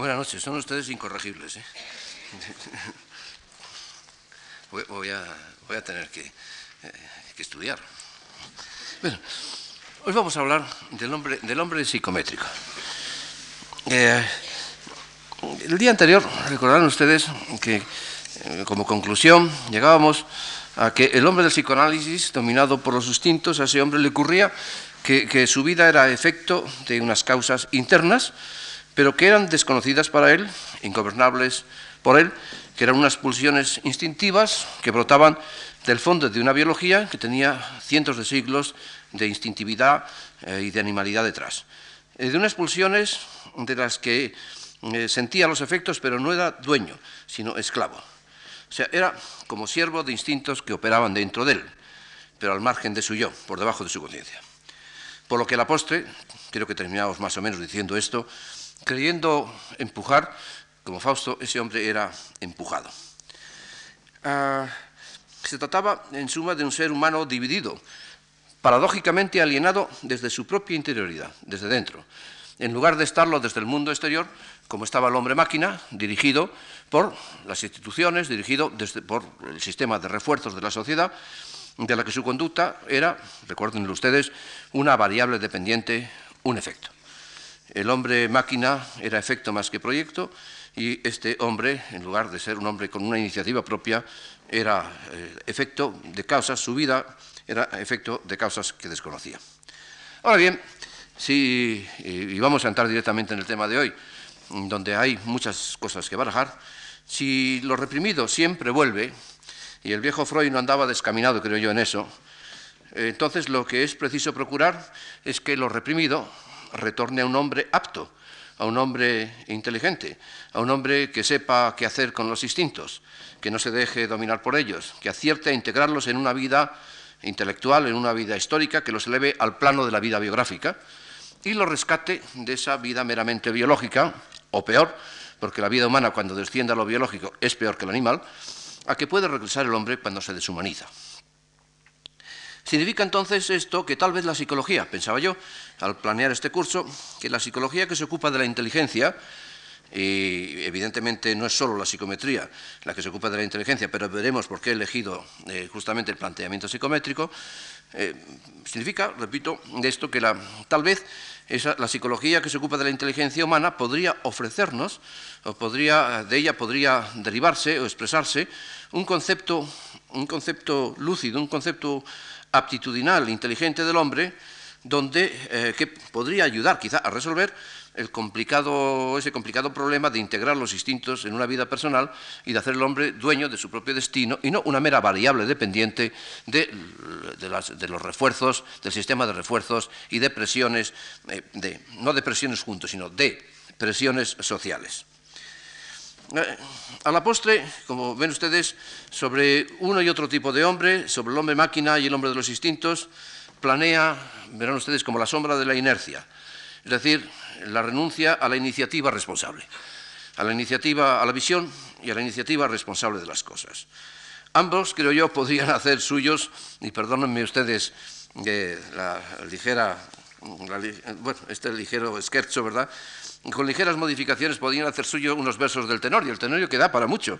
Buenas noches, son ustedes incorregibles. ¿eh? Voy, a, tener que, eh, que, estudiar. Bueno, hoy vamos a hablar del hombre, del hombre psicométrico. Eh, el día anterior, recordarán ustedes que como conclusión llegábamos a que el hombre del psicoanálisis, dominado por los instintos, a ese hombre le ocurría que, su vida era efecto de unas causas internas, pero que eran desconocidas para él, ingobernables por él, que eran unas pulsiones instintivas que brotaban del fondo de una biología que tenía cientos de siglos de instintividad eh, y de animalidad detrás. Eh, de unas pulsiones de las que eh, sentía los efectos, pero no era dueño, sino esclavo. O sea, era como siervo de instintos que operaban dentro de él, pero al margen de su yo, por debajo de su conciencia. Por lo que la postre, creo que terminamos más o menos diciendo esto, creyendo empujar, como Fausto, ese hombre era empujado. Ah, se trataba, en suma, de un ser humano dividido, paradójicamente alienado desde su propia interioridad, desde dentro, en lugar de estarlo desde el mundo exterior, como estaba el hombre máquina, dirigido por las instituciones, dirigido por el sistema de refuerzos de la sociedad, de la que su conducta era, recuérdenlo ustedes, una variable dependiente, un efecto. El hombre máquina era efecto más que proyecto y este hombre, en lugar de ser un hombre con una iniciativa propia, era eh, efecto de causas, su vida era efecto de causas que desconocía. Ahora bien, si, y vamos a entrar directamente en el tema de hoy, donde hay muchas cosas que barajar, si lo reprimido siempre vuelve, y el viejo Freud no andaba descaminado, creo yo, en eso. Entonces lo que es preciso procurar es que lo reprimido retorne a un hombre apto, a un hombre inteligente, a un hombre que sepa qué hacer con los instintos, que no se deje dominar por ellos, que acierte a integrarlos en una vida intelectual, en una vida histórica, que los eleve al plano de la vida biográfica y lo rescate de esa vida meramente biológica, o peor, porque la vida humana cuando desciende a lo biológico es peor que el animal, a que puede regresar el hombre cuando se deshumaniza. Significa entonces esto que tal vez la psicología, pensaba yo, al planear este curso, que la psicología que se ocupa de la inteligencia, y evidentemente no es solo la psicometría la que se ocupa de la inteligencia, pero veremos por qué he elegido eh, justamente el planteamiento psicométrico, eh, significa, repito, de esto que la, tal vez la psicología que se ocupa de la inteligencia humana podría ofrecernos, o podría, de ella podría derivarse o expresarse un concepto, un concepto lúcido, un concepto aptitudinal, inteligente del hombre, donde, eh, que podría ayudar quizá a resolver el complicado, ese complicado problema de integrar los instintos en una vida personal y de hacer el hombre dueño de su propio destino y no una mera variable dependiente de, los refuerzos, del sistema de refuerzos y de presiones, eh, de, no de presiones juntos, sino de presiones sociales. Eh, a la postre, como ven ustedes, sobre uno y otro tipo de hombre, sobre el hombre máquina y el hombre de los instintos, planea, verán ustedes, como la sombra de la inercia, es decir, la renuncia a la iniciativa responsable, a la iniciativa, a la visión y a la iniciativa responsable de las cosas. Ambos, creo yo, podrían hacer suyos, y perdónenme ustedes la ligera, bueno, este ligero scherzo, ¿verdad? Con ligeras modificaciones podrían hacer suyo unos versos del Tenorio, el Tenorio que da para mucho.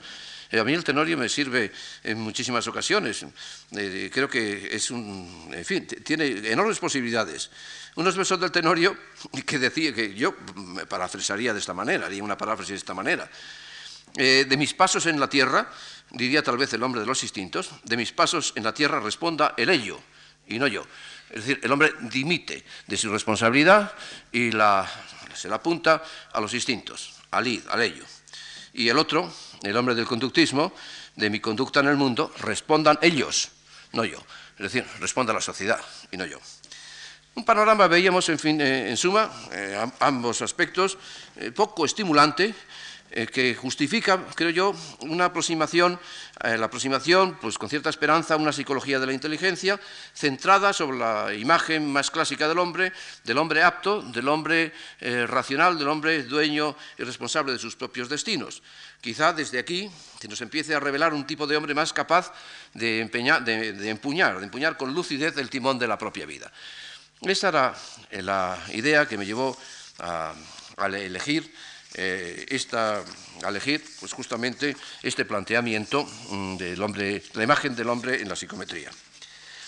Eh, a mí el Tenorio me sirve en muchísimas ocasiones. Eh, creo que es un, en fin, tiene enormes posibilidades unos versos del Tenorio que decía que yo me parafrasearía de esta manera, haría una paráfrasis de esta manera. Eh, de mis pasos en la tierra, diría tal vez el hombre de los instintos, de mis pasos en la tierra responda el ello y no yo. Es decir, el hombre dimite de su responsabilidad y se la apunta a los instintos, al id, al ello. Y el otro, el hombre del conductismo, de mi conducta en el mundo, respondan ellos, no yo. Es decir, responda la sociedad y no yo. Un panorama veíamos, en, eh, suma, eh, ambos aspectos, eh, poco estimulante, que justifica, creo yo, una aproximación, la aproximación, pues con cierta esperanza, a una psicología de la inteligencia centrada sobre la imagen más clásica del hombre, del hombre apto, del hombre racional, del hombre dueño y responsable de sus propios destinos. Quizá desde aquí se nos empiece a revelar un tipo de hombre más capaz de, empuñar, de empuñar con lucidez el timón de la propia vida. Esa era eh, la idea que me llevó a, elegir eh, esta, a elegir pues justamente este planteamiento mm, del hombre, la imagen del hombre en la psicometría.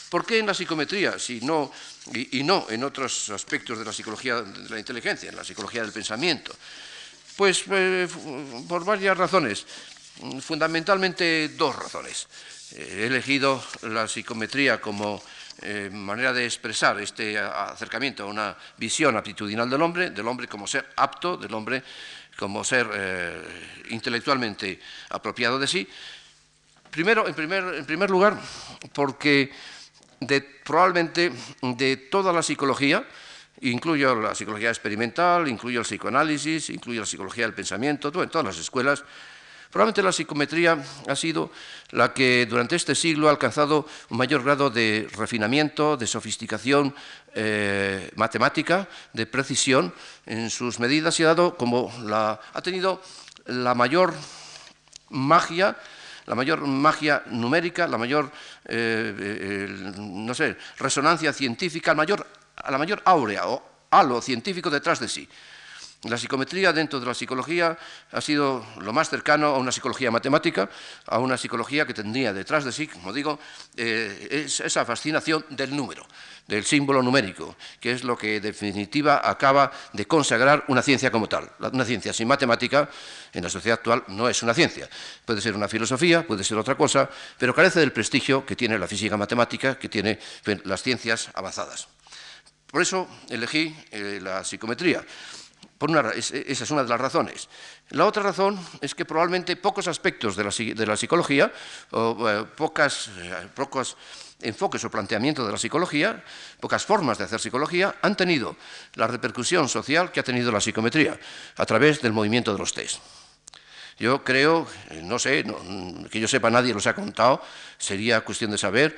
¿Por qué en la psicometría si no, y, no en otros aspectos de la psicología de la inteligencia, en la psicología del pensamiento? Pues eh, por varias razones, fundamentalmente dos razones. He elegido la psicometría como eh, manera de expresar este acercamiento a una visión aptitudinal del hombre, del hombre como ser apto, del hombre como ser eh, intelectualmente apropiado de sí. Primero, en primer, lugar, porque probablemente de toda la psicología, incluyo la psicología experimental, incluyo el psicoanálisis, incluyo la psicología del pensamiento, en todas las escuelas, Probablemente la psicometría ha sido la que durante este siglo ha alcanzado un mayor grado de refinamiento, de sofisticación eh, matemática, de precisión en sus medidas y ha dado como la, ha tenido la mayor magia la mayor magia numérica, la mayor, eh, eh, resonancia científica, mayor, la mayor áurea o halo científico detrás de sí. La psicometría dentro de la psicología ha sido lo más cercano a una psicología matemática, a una psicología que tendría detrás de sí, como digo, eh, esa fascinación del número, del símbolo numérico, que es lo que en definitiva acaba de consagrar una ciencia como tal. Una ciencia sin matemática en la sociedad actual no es una ciencia. Puede ser una filosofía, puede ser otra cosa, pero carece del prestigio que tiene la física matemática, que tiene las ciencias avanzadas. Por eso elegí eh, la psicometría esa es una de las razones. La otra razón es que probablemente pocos aspectos de la, psicología, o eh, eh, pocos enfoques o planteamientos de la psicología, pocas formas de hacer psicología, han tenido la repercusión social que ha tenido la psicometría a través del movimiento de los test. Yo creo, eh, no sé, que yo sepa, nadie los ha contado, sería cuestión de saber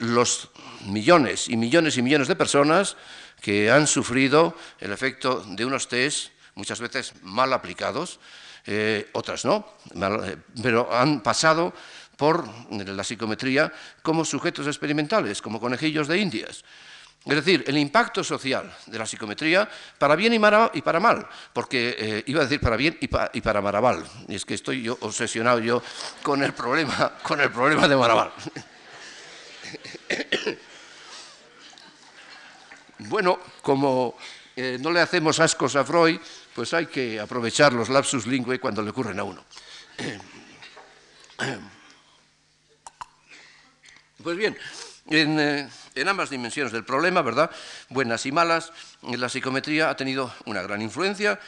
los millones y millones y millones de personas que han sufrido el efecto de unos test muchas veces mal aplicados, eh, otras no, eh, pero han pasado por la psicometría como sujetos experimentales, como conejillos de indias. Es decir, el impacto social de la psicometría para bien y para, mal, porque eh, iba a decir para bien y, y para Maraval, y es que estoy yo obsesionado yo con el problema, con el problema de Maraval. Bueno, como eh, no le hacemos ascos a Freud, pues hay que aprovechar los lapsus lingüe cuando le ocurren a uno. Pues bien, eh, en, ambas dimensiones del problema, ¿verdad? Buenas y malas, la psicometría ha tenido una gran influencia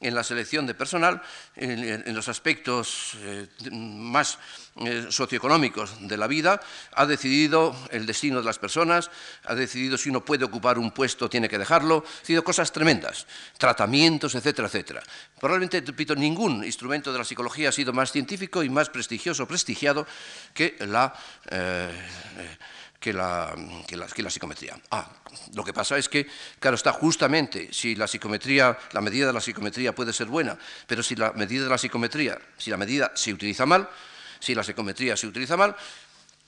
en la selección de personal, en, los aspectos eh, más eh, socioeconómicos de la vida, ha decidido el destino de las personas, ha decidido si uno puede ocupar un puesto, tiene que dejarlo, ha decidido cosas tremendas, tratamientos, etcétera, etcétera. Probablemente, repito, ningún instrumento de la psicología ha sido más científico y más prestigioso, prestigiado que la... Eh, que la, que la, psicometría. Ah, lo que pasa es que, claro, está justamente, si la psicometría, la medida de la psicometría puede ser buena, pero si la medida de la psicometría, si la medida se utiliza mal, si la psicometría se utiliza mal,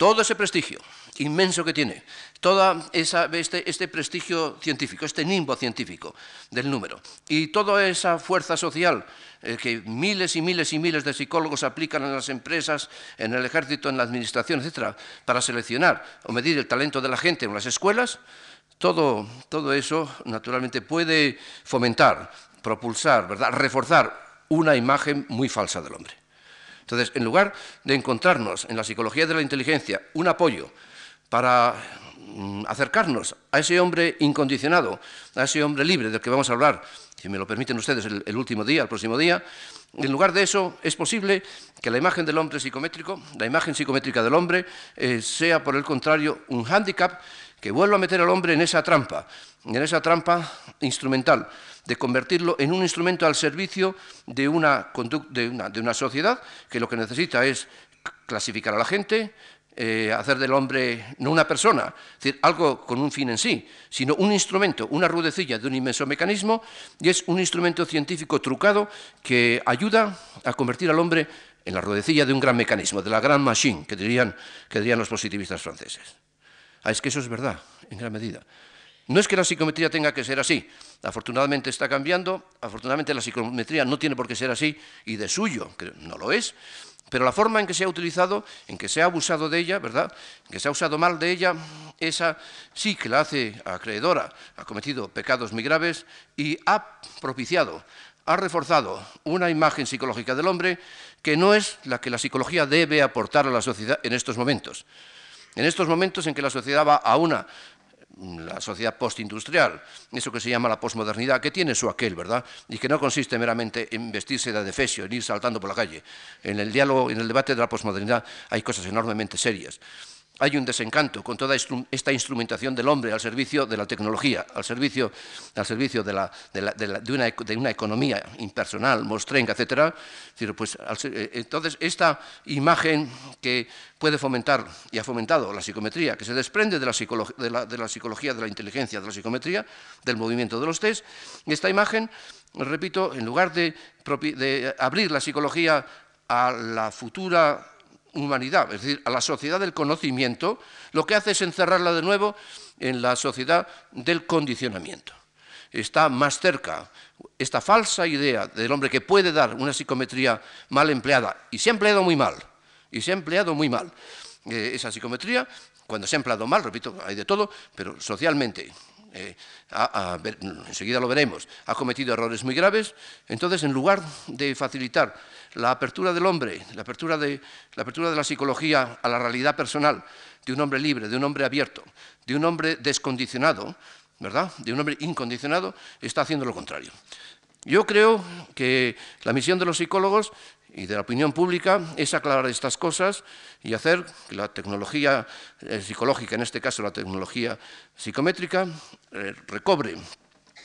todo ese prestigio inmenso que tiene, todo este, este, prestigio científico, este nimbo científico del número, y toda esa fuerza social eh, que miles y miles y miles de psicólogos aplican en las empresas, en el ejército, en la administración, etcétera, para seleccionar o medir el talento de la gente en las escuelas, todo, todo eso naturalmente puede fomentar, propulsar, ¿verdad? reforzar una imagen muy falsa del hombre. Entonces, en lugar de encontrarnos en la psicología de la inteligencia un apoyo para mm, acercarnos a ese hombre incondicionado, a ese hombre libre del que vamos a hablar, si me lo permiten ustedes, el, último día, el próximo día, en lugar de eso, es posible que la imagen del hombre psicométrico, la imagen psicométrica del hombre, eh, sea, por el contrario, un hándicap que vuelva a meter al hombre en esa trampa, en esa trampa instrumental, de convertirlo en un instrumento al servicio de una, de sociedad que lo que necesita es clasificar a la gente, eh, hacer del hombre no una persona, es decir, algo con un fin en sí, sino un instrumento, una rudecilla de un inmenso mecanismo, y es un instrumento científico trucado que ayuda a convertir al hombre en la rudecilla de un gran mecanismo, de la gran machine, que dirían, que dirían los positivistas franceses. Ah, es que eso es verdad, en gran medida. No es que la psicometría tenga que ser así, afortunadamente está cambiando, afortunadamente la psicometría no tiene por qué ser así y de suyo, no lo es, pero la forma en que se ha utilizado, en que se ha abusado de ella, ¿verdad? En que se ha usado mal de ella, esa sí que la hace acreedora, ha cometido pecados muy graves y ha propiciado, ha reforzado una imagen psicológica del hombre que no es la que la psicología debe aportar a la sociedad en estos momentos. En estos momentos en que la sociedad va a una la sociedad postindustrial, eso que se llama la posmodernidad, que tiene su aquel, ¿verdad? Y que no consiste meramente en vestirse de adefesio, en ir saltando por la calle. En el diálogo, en el debate de la posmodernidad hay cosas enormemente serias hay un desencanto con toda esta instrumentación del hombre al servicio de la tecnología, al servicio, al servicio de, una, economía impersonal, mostrenca, etc. Pues, eh, entonces, esta imagen que puede fomentar y ha fomentado la psicometría, que se desprende de la, psicología, de la inteligencia, de la psicometría, del movimiento de los test, esta imagen, repito, en lugar de abrir la psicología a la futura humanidad, es decir, a la sociedad del conocimiento, lo que hace es encerrarla de nuevo en la sociedad del condicionamiento. Está más cerca esta falsa idea del hombre que puede dar una psicometría mal empleada, y se ha empleado muy mal, y se ha empleado muy mal. Eh, esa psicometría, cuando se ha empleado mal, repito, hay de todo, pero socialmente eh, enseguida lo veremos, ha cometido errores muy graves, entonces en lugar de facilitar la apertura del hombre, la apertura de la, apertura de la psicología a la realidad personal de un hombre libre, de un hombre abierto, de un hombre descondicionado, ¿verdad? De un hombre incondicionado, está haciendo lo contrario. Yo creo que la misión de los psicólogos y de la opinión pública es aclarar estas cosas y hacer que la tecnología eh, psicológica, en este caso la tecnología psicométrica, eh, recobre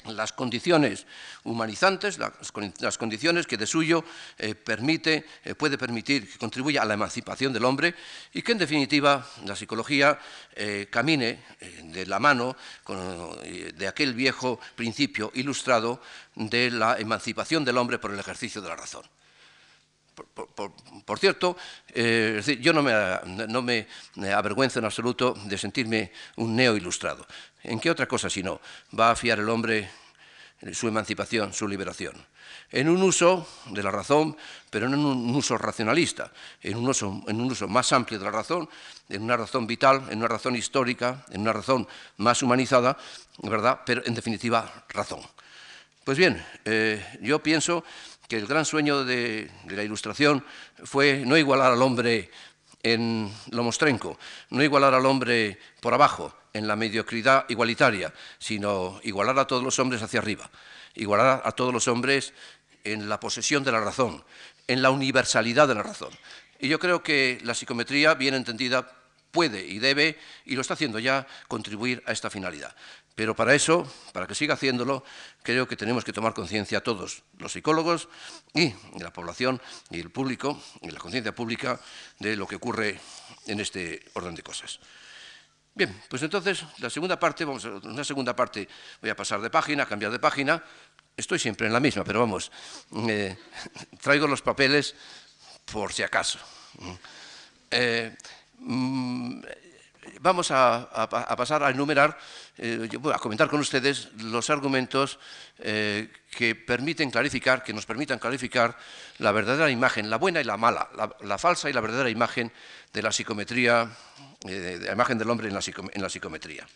las condiciones humanizantes, las, condiciones que de suyo eh, permite, puede permitir que contribuya a la emancipación del hombre y que en definitiva la psicología camine de la mano de aquel viejo principio ilustrado de la emancipación del hombre por el ejercicio de la razón. Por, cierto, eh, yo no me, avergüenzo en absoluto de sentirme un neo ilustrado. ¿En qué otra cosa si no? Va a fiar el hombre su emancipación, su liberación. En un uso de la razón, pero no en un uso racionalista, en un uso, en un uso más amplio de la razón, en una razón vital, en una razón histórica, en una razón más humanizada, ¿verdad? Pero en definitiva, razón. Pues bien, eh, yo pienso que el gran sueño de, la Ilustración fue no igualar al hombre en lo mostrenco, no igualar al hombre por abajo, en la mediocridad igualitaria, sino igualar a todos los hombres hacia arriba, igualar a todos los hombres en la posesión de la razón, en la universalidad de la razón. Y yo creo que la psicometría, bien entendida, puede y debe, y lo está haciendo ya, contribuir a esta finalidad. Pero para eso, para que siga haciéndolo, creo que tenemos que tomar conciencia todos, los psicólogos y la población y el público, y la conciencia pública de lo que ocurre en este orden de cosas. Bien, pues entonces la segunda parte, vamos a una segunda parte, voy a pasar de página, cambiar de página. Estoy siempre en la misma, pero vamos, eh, traigo los papeles por si acaso. Eh, mm, vamos a, pasar a enumerar, eh, a comentar con ustedes los argumentos eh, que permiten clarificar, que nos permitan clarificar la verdadera imagen, la buena y la mala, la, falsa y la verdadera imagen de la psicometría, eh, de la imagen del hombre en la, psicometría.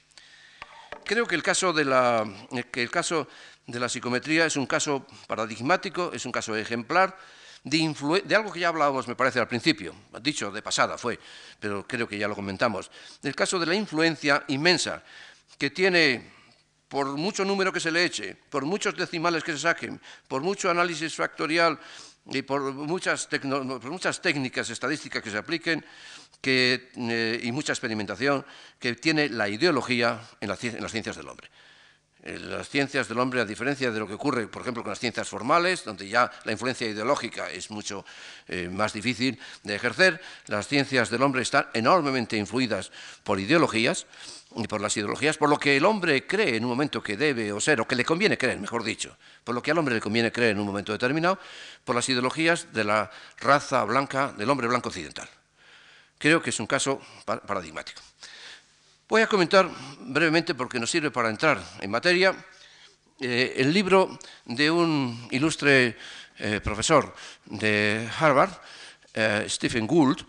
Creo que el caso de la, que el caso de la psicometría es un caso paradigmático, es un caso ejemplar, de, algo que ya hablábamos, me parece, al principio, dicho de pasada fue, pero creo que ya lo comentamos, del caso de la influencia inmensa que tiene, por mucho número que se le eche, por muchos decimales que se saquen, por mucho análisis factorial y por muchas, técnicas estadísticas que se apliquen eh, y mucha experimentación que tiene la ideología en las ciencias del hombre. Eh, las ciencias del hombre, a diferencia de lo que ocurre, por ejemplo, con las ciencias formales, donde ya la influencia ideológica es mucho eh, más difícil de ejercer, las ciencias del hombre están enormemente influidas por ideologías y por las ideologías, por lo que el hombre cree en un momento que debe o ser, o que le conviene creer, mejor dicho, por lo que al hombre le conviene creer en un momento determinado, por las ideologías de la raza blanca, del hombre blanco occidental. Creo que es un caso paradigmático. Voy a comentar brevemente, porque nos sirve para entrar en materia, eh, el libro de un ilustre eh, profesor de Harvard, eh, Stephen Gould,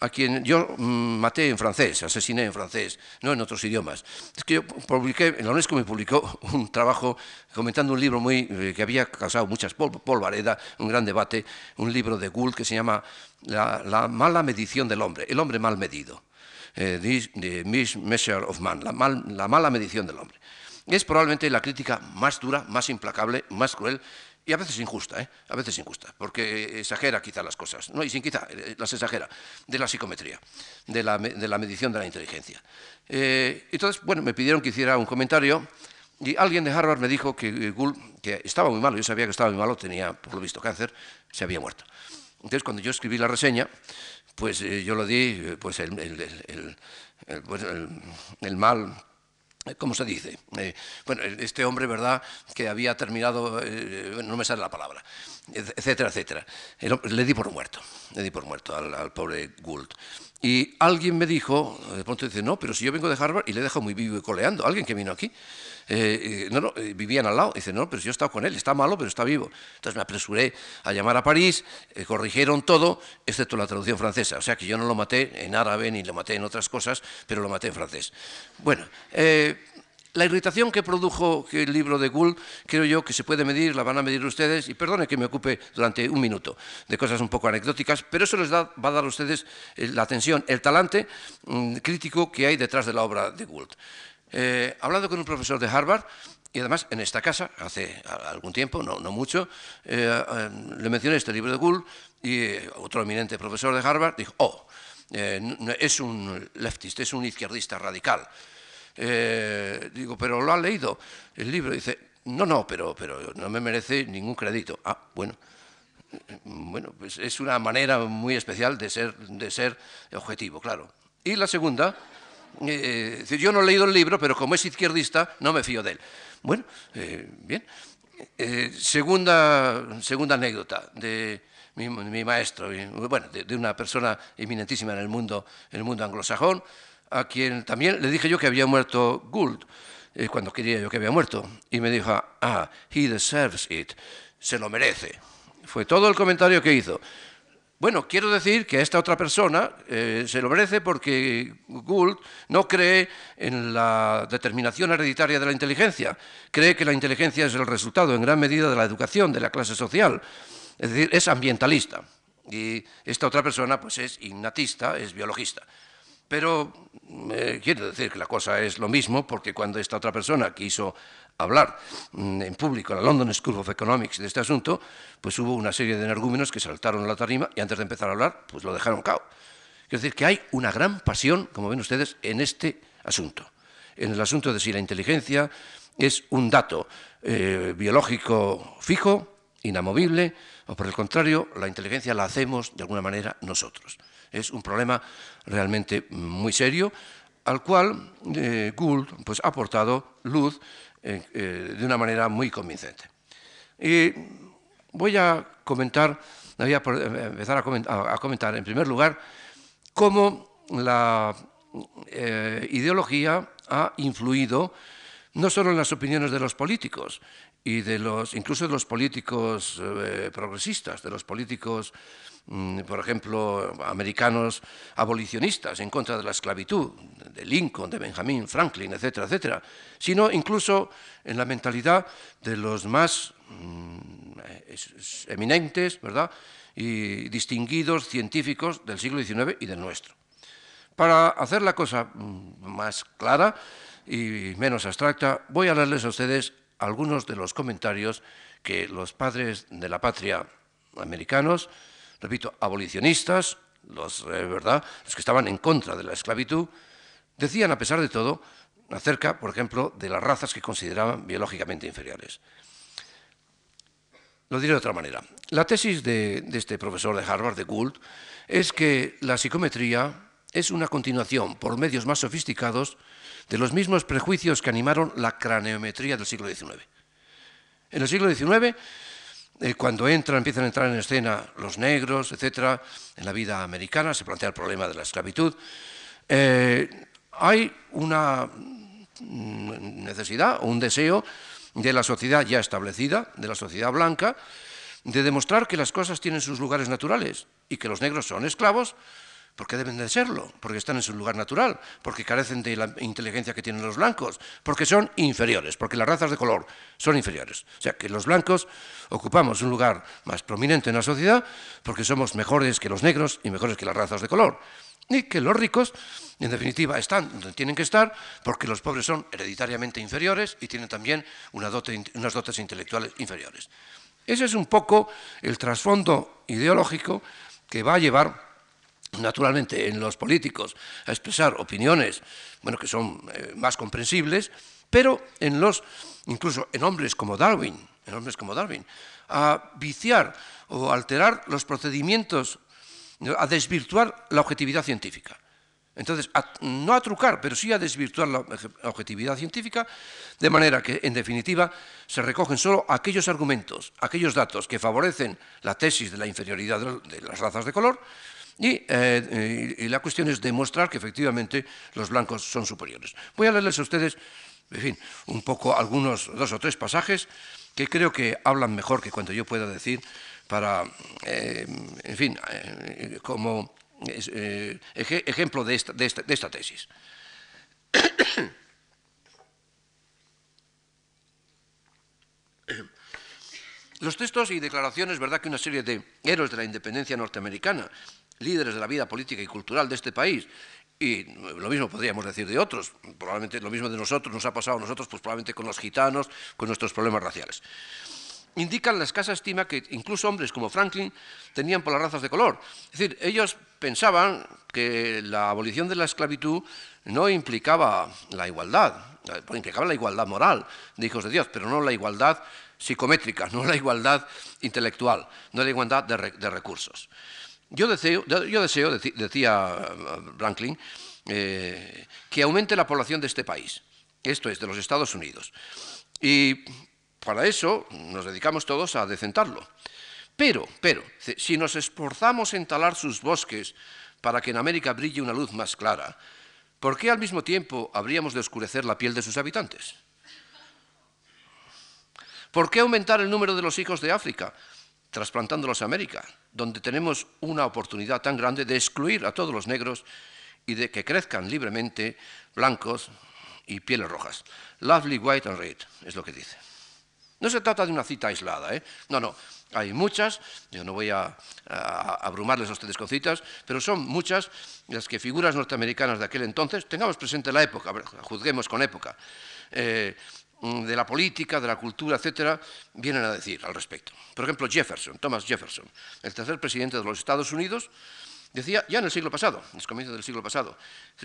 a quien yo mm, maté en francés, asesiné en francés, no en otros idiomas. Es que yo publiqué, en la UNESCO me publicó un trabajo comentando un libro muy, que había causado muchas polvareda, un gran debate, un libro de Gould que se llama La, mala medición del hombre, el hombre mal medido. The Measure of Man, la mala medición del hombre. Es probablemente la crítica más dura, más implacable, más cruel y a veces injusta, ¿eh? a veces injusta, porque exagera quizá las cosas, no, y sin quizá, eh, las exagera, de la psicometría, de la, medición de la inteligencia. Eh, entonces, bueno, me pidieron que hiciera un comentario y alguien de Harvard me dijo que Gould, que estaba muy malo, yo sabía que estaba muy malo, tenía por lo visto cáncer, se había muerto. Entonces, cuando yo escribí la reseña, pues yo lo di, pues el, el, pues, el mal ¿Cómo se dice? Eh, bueno, este hombre, ¿verdad?, que había terminado, eh, no me sale la palabra, etcétera, etcétera. Le di por muerto, le di por muerto al, pobre Gould. Y alguien me dijo, de pronto dice, no, pero si yo vengo de Harvard y le dejo muy vivo y coleando, alguien que vino aquí, eh, no, no, vivían al lado. Dice, no, pero yo he estado con él, está malo, pero está vivo. Entonces me apresuré a llamar a París, corrigieron todo, excepto la traducción francesa. O sea que yo no lo maté en árabe ni lo maté en otras cosas, pero lo maté en francés. Bueno, la irritación que produjo el libro de Gould, creo yo que se puede medir, la van a medir ustedes, y perdone que me ocupe durante un minuto de cosas un poco anecdóticas, pero eso les va a dar a ustedes eh, la atención, el talante mm, crítico que hay detrás de la obra de Gould. Eh, hablando con un profesor de Harvard, y además en esta casa, hace algún tiempo, no, mucho, eh, le mencioné este libro de Gould y otro eminente profesor de Harvard dijo, oh, es un leftist, es un izquierdista radical. Eh, digo, pero lo ha leído el libro. Dice, no, no, pero, pero no me merece ningún crédito. Ah, bueno. Bueno, pues es una manera muy especial de ser, de ser objetivo, claro. Y la segunda, eh, yo no he leído el libro, pero como es izquierdista, no me fío de él. Bueno, eh, bien. segunda, segunda anécdota de mi, maestro, bueno, de, de, una persona eminentísima en el mundo, en el mundo anglosajón, a quien también le dije yo que había muerto Gould, eh, cuando quería yo que había muerto, y me dijo, ah, he deserves it, se lo merece. Fue todo el comentario que hizo. Bueno, quiero decir que a esta otra persona eh, se lo merece porque Gould no cree en la determinación hereditaria de la inteligencia, cree que la inteligencia es el resultado en gran medida de la educación, de la clase social, es decir, es ambientalista. Y esta otra persona pues es innatista, es biologista. Pero eh, quiero decir que la cosa es lo mismo, porque cuando esta otra persona quiso hablar mm, en público en la London School of Economics de este asunto, pues hubo una serie de energúmenos que saltaron a la tarima y antes de empezar a hablar, pues lo dejaron cao. Quiero decir que hay una gran pasión, como ven ustedes, en este asunto. En el asunto de si la inteligencia es un dato eh, biológico fijo, inamovible, o por el contrario, la inteligencia la hacemos de alguna manera nosotros. Es un problema realmente muy serio al cual eh, Gould pues, ha aportado luz eh, eh, de una manera muy convincente. Y voy a comentar, voy a empezar a comentar, en primer lugar cómo la ideología ha influido no solo en las opiniones de los políticos y de los, incluso de los políticos progresistas, de los políticos Mm, por ejemplo, americanos abolicionistas en contra de la esclavitud, de Lincoln, de Benjamin Franklin, etcétera, etcétera, sino incluso en la mentalidad de los más mm, eminentes ¿verdad? y distinguidos científicos del siglo XIX y del nuestro. Para hacer la cosa mm, más clara y menos abstracta, voy a leerles a ustedes algunos de los comentarios que los padres de la patria americanos repito, abolicionistas, los, eh, ¿verdad? los que estaban en contra de la esclavitud, decían, a pesar de todo, acerca, por ejemplo, de las razas que consideraban biológicamente inferiores. Lo diré de otra manera. La tesis de, de este profesor de Harvard, de Gould, es que la psicometría es una continuación, por medios más sofisticados, de los mismos prejuicios que animaron la craneometría del siglo XIX. En el siglo XIX eh, cuando entran, empiezan a entrar en escena los negros, etcétera, en la vida americana, se plantea el problema de la esclavitud. Eh, hay una mm, necesidad o un deseo de la sociedad ya establecida, de la sociedad blanca, de demostrar que las cosas tienen sus lugares naturales y que los negros son esclavos porque deben de serlo, porque están en su lugar natural, porque carecen de la inteligencia que tienen los blancos, porque son inferiores, porque las razas de color son inferiores. O sea, que los blancos ocupamos un lugar más prominente en la sociedad porque somos mejores que los negros y mejores que las razas de color. Y que los ricos, en definitiva, están donde tienen que estar porque los pobres son hereditariamente inferiores y tienen también unas dotes intelectuales inferiores. Ese es un poco el trasfondo ideológico que va a llevar naturalmente en los políticos a expresar opiniones bueno, que son eh, más comprensibles, pero en los, incluso en hombres como Darwin, en hombres como Darwin, a viciar o alterar los procedimientos, a desvirtuar la objetividad científica. Entonces, no a trucar, pero sí a desvirtuar la objetividad científica, de manera que, en definitiva, se recogen solo aquellos argumentos, aquellos datos que favorecen la tesis de la inferioridad de las razas de color, eh, y, la cuestión es demostrar que efectivamente los blancos son superiores. Voy a leerles a ustedes, en fin, un poco algunos, dos o tres pasajes que creo que hablan mejor que cuanto yo pueda decir para, eh, en fin, eh, como ejemplo de esta, de esta tesis. Los textos y declaraciones, verdad que una serie de héroes de la independencia norteamericana líderes de la vida política y cultural de este país, y lo mismo podríamos decir de otros, probablemente lo mismo de nosotros nos ha pasado a nosotros, pues probablemente con los gitanos, con nuestros problemas raciales. Indican la escasa estima que incluso hombres como Franklin tenían por las razas de color. Es decir, ellos pensaban que la abolición de la esclavitud no implicaba la igualdad, implicaba la igualdad moral de hijos de Dios, pero no la igualdad psicométrica, no la igualdad intelectual, no la igualdad de recursos. Yo deseo, yo deseo decía Franklin, eh, que aumente la población de este país, esto es, de los Estados Unidos. Y para eso nos dedicamos todos a decentarlo. Pero, pero, si nos esforzamos en talar sus bosques para que en América brille una luz más clara, ¿por qué al mismo tiempo habríamos de oscurecer la piel de sus habitantes? ¿Por qué aumentar el número de los hijos de África trasplantándolos a América, donde tenemos una oportunidad tan grande de excluir a todos los negros y de que crezcan libremente blancos y pieles rojas. Lovely white and red, es lo que dice. No se trata de una cita aislada, ¿eh? No, no, hay muchas, yo no voy a, abrumarles a ustedes con citas, pero son muchas las que figuras norteamericanas de aquel entonces, tengamos presente la época, juzguemos con época, eh, de la política, de la cultura, etcétera, vienen a decir al respecto. Por ejemplo, Jefferson, Thomas Jefferson, el tercer presidente de los Estados Unidos, decía ya en el siglo pasado, en los comienzos del siglo pasado,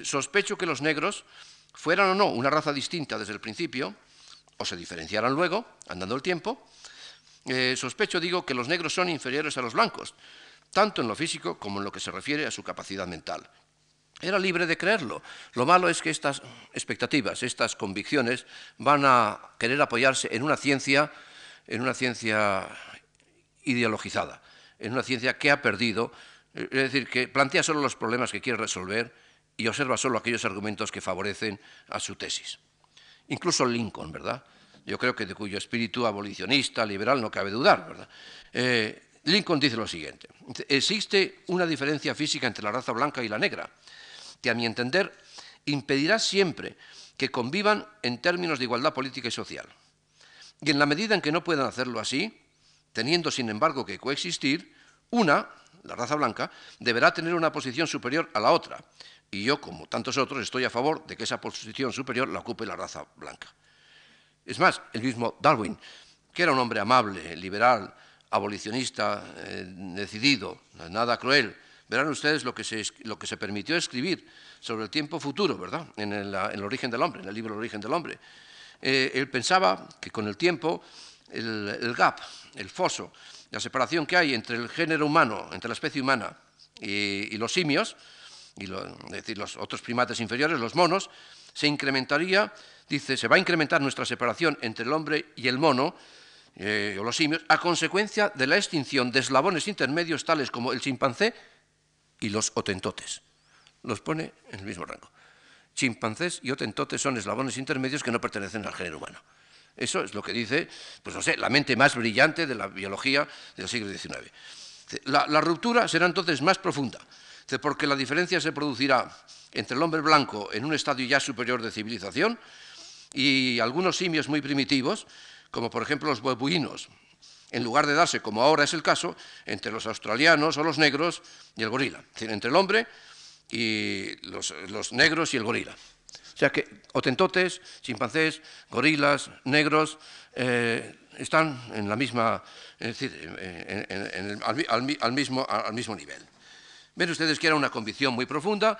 sospecho que los negros fueran o no una raza distinta desde el principio, o se diferenciaran luego, andando el tiempo, eh, sospecho, digo, que los negros son inferiores a los blancos, tanto en lo físico como en lo que se refiere a su capacidad mental. Era libre de creerlo. Lo malo es que estas expectativas, estas convicciones, van a querer apoyarse en una ciencia, en una ciencia ideologizada, en una ciencia que ha perdido, es decir, que plantea solo los problemas que quiere resolver y observa solo aquellos argumentos que favorecen a su tesis. Incluso Lincoln, ¿verdad? Yo creo que de cuyo espíritu abolicionista, liberal, no cabe dudar, ¿verdad? Eh, Lincoln dice lo siguiente, existe una diferencia física entre la raza blanca y la negra, que a mi entender impedirá siempre que convivan en términos de igualdad política y social. Y en la medida en que no puedan hacerlo así, teniendo sin embargo que coexistir, una, la raza blanca, deberá tener una posición superior a la otra. Y yo, como tantos otros, estoy a favor de que esa posición superior la ocupe la raza blanca. Es más, el mismo Darwin, que era un hombre amable, liberal, abolicionista, eh, decidido, nada cruel, verán ustedes lo que, se, lo que se permitió escribir sobre el tiempo futuro, ¿verdad? En el, origen del hombre, en el libro El origen del hombre. Eh, él pensaba que con el tiempo el, gap, el foso, la separación que hay entre el género humano, entre la especie humana y, los simios, y es decir, los otros primates inferiores, los monos, se incrementaría, dice, se va a incrementar nuestra separación entre el hombre y el mono, eh, o los simios, a consecuencia de la extinción de eslabones intermedios tales como el chimpancé y los otentotes. Los pone en el mismo rango. chimpancés y otentotes son eslabones intermedios que no pertenecen al género humano. Eso es lo que dice, pues no sé, la mente más brillante de la biología del siglo XIX. La, ruptura será entonces más profunda, porque la diferencia se producirá entre el hombre blanco en un estadio ya superior de civilización y algunos simios muy primitivos, como por ejemplo los babuinos, en lugar de darse, como ahora es el caso, entre los australianos o los negros y el gorila, es decir, entre el hombre y los, negros y el gorila. O sea que otentotes, chimpancés, gorilas, negros, eh, están en la misma, decir, al, mismo, al mismo nivel. Ven ustedes que era una convicción muy profunda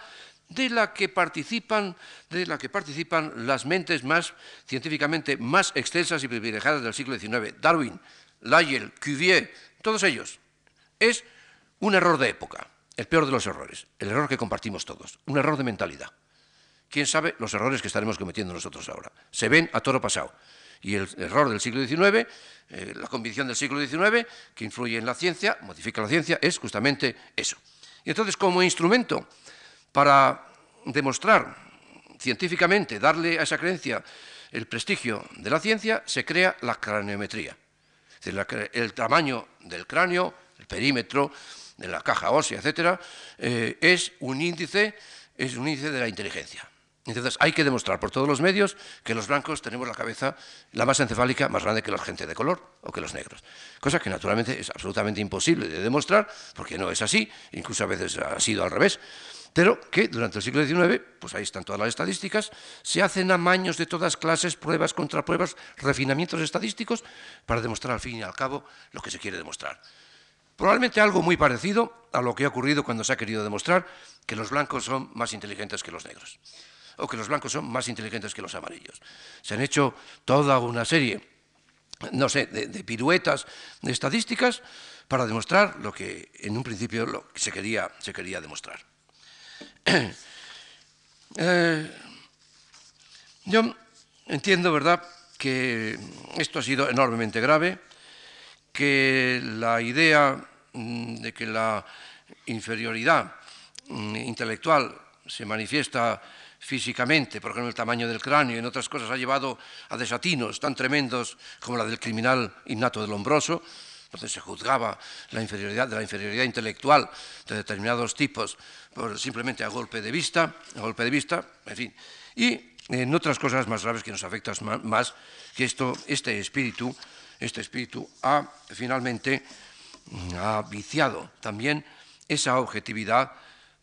de la que participan, de la que participan las mentes más científicamente más extensas y privilegiadas del siglo XIX. Darwin, Lyell, Cuvier, todos ellos. Es un error de época, el peor de los errores, el error que compartimos todos, un error de mentalidad. ¿Quién sabe los errores que estaremos cometiendo nosotros ahora? Se ven a toro pasado. Y el error del siglo XIX, eh, la convicción del siglo XIX, que influye en la ciencia, modifica la ciencia, es justamente eso. Y entonces, como instrumento para demostrar científicamente, darle a esa creencia el prestigio de la ciencia, se crea la craniometría el tamaño del cráneo, el perímetro, de la caja ósea, etcétera, eh, es un índice, es un índice de la inteligencia. Entonces hay que demostrar por todos los medios que los blancos tenemos la cabeza, la masa encefálica más grande que la gente de color o que los negros. Cosa que naturalmente es absolutamente imposible de demostrar, porque no es así, incluso a veces ha sido al revés pero que durante el siglo XIX, pues ahí están todas las estadísticas, se hacen amaños de todas clases, pruebas, contrapruebas, refinamientos estadísticos para demostrar al fin y al cabo lo que se quiere demostrar. Probablemente algo muy parecido a lo que ha ocurrido cuando se ha querido demostrar que los blancos son más inteligentes que los negros, o que los blancos son más inteligentes que los amarillos. Se han hecho toda una serie, no sé, de, piruetas, de estadísticas para demostrar lo que en un principio se quería demostrar. Eh, yo entiendo, ¿verdad?, que esto ha sido enormemente grave, que la idea mm, de que la inferioridad mm, intelectual se manifiesta físicamente, por ejemplo, el tamaño del cráneo y en otras cosas, ha llevado a desatinos tan tremendos como la del criminal innato del Lombroso, entonces se juzgaba la inferioridad, de la inferioridad intelectual de determinados tipos simplemente a golpe de vista, a golpe de vista, en fin. Y en otras cosas más graves que nos afectan más, que esto, este espíritu, este espíritu ha finalmente ha viciado también esa objetividad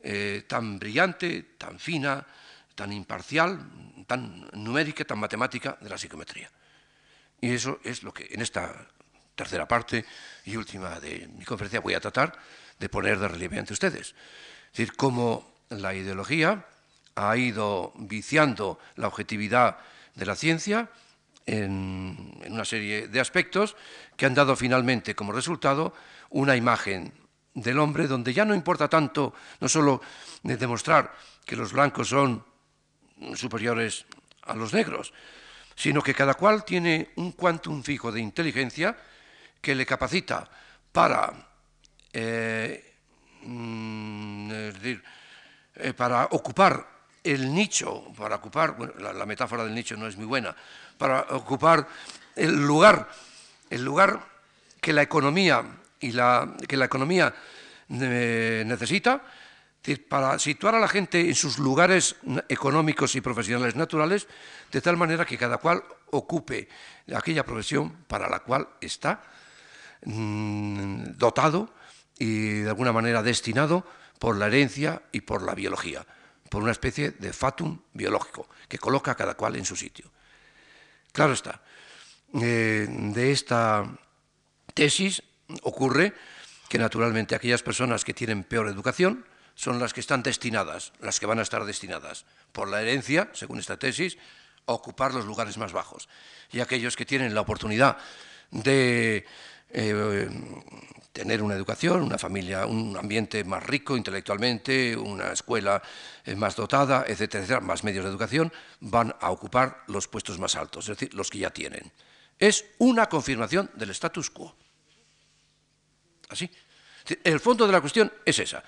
eh, tan brillante, tan fina, tan imparcial, tan numérica, tan matemática de la psicometría. Y eso es lo que en esta tercera parte y última de mi conferencia voy a tratar de poner de relieve ante ustedes. Es decir, cómo la ideología ha ido viciando la objetividad de la ciencia en, una serie de aspectos que han dado finalmente como resultado una imagen del hombre donde ya no importa tanto no solo de demostrar que los blancos son superiores a los negros, sino que cada cual tiene un quantum fijo de inteligencia que le capacita para, eh, mm, eh, para ocupar el nicho, para ocupar, bueno, la, metáfora del nicho no es muy buena, para ocupar el lugar, el lugar que la economía y la, que la economía eh, necesita, para situar a la gente en sus lugares económicos y profesionales naturales, de tal manera que cada cual ocupe aquella profesión para la cual está Mm, dotado y de alguna manera destinado por la herencia y por la biología, por una especie de fatum biológico que coloca a cada cual en su sitio. Claro está, eh, de esta tesis ocurre que naturalmente aquellas personas que tienen peor educación son las que están destinadas, las que van a estar destinadas por la herencia, según esta tesis, a ocupar los lugares más bajos. Y aquellos que tienen la oportunidad de eh, tener una educación, una familia, un ambiente más rico intelectualmente, una escuela eh, más dotada, etcétera, etcétera, más medios de educación, van a ocupar los puestos más altos, es decir, los que ya tienen. Es una confirmación del status quo. Así. El fondo de la cuestión es esa.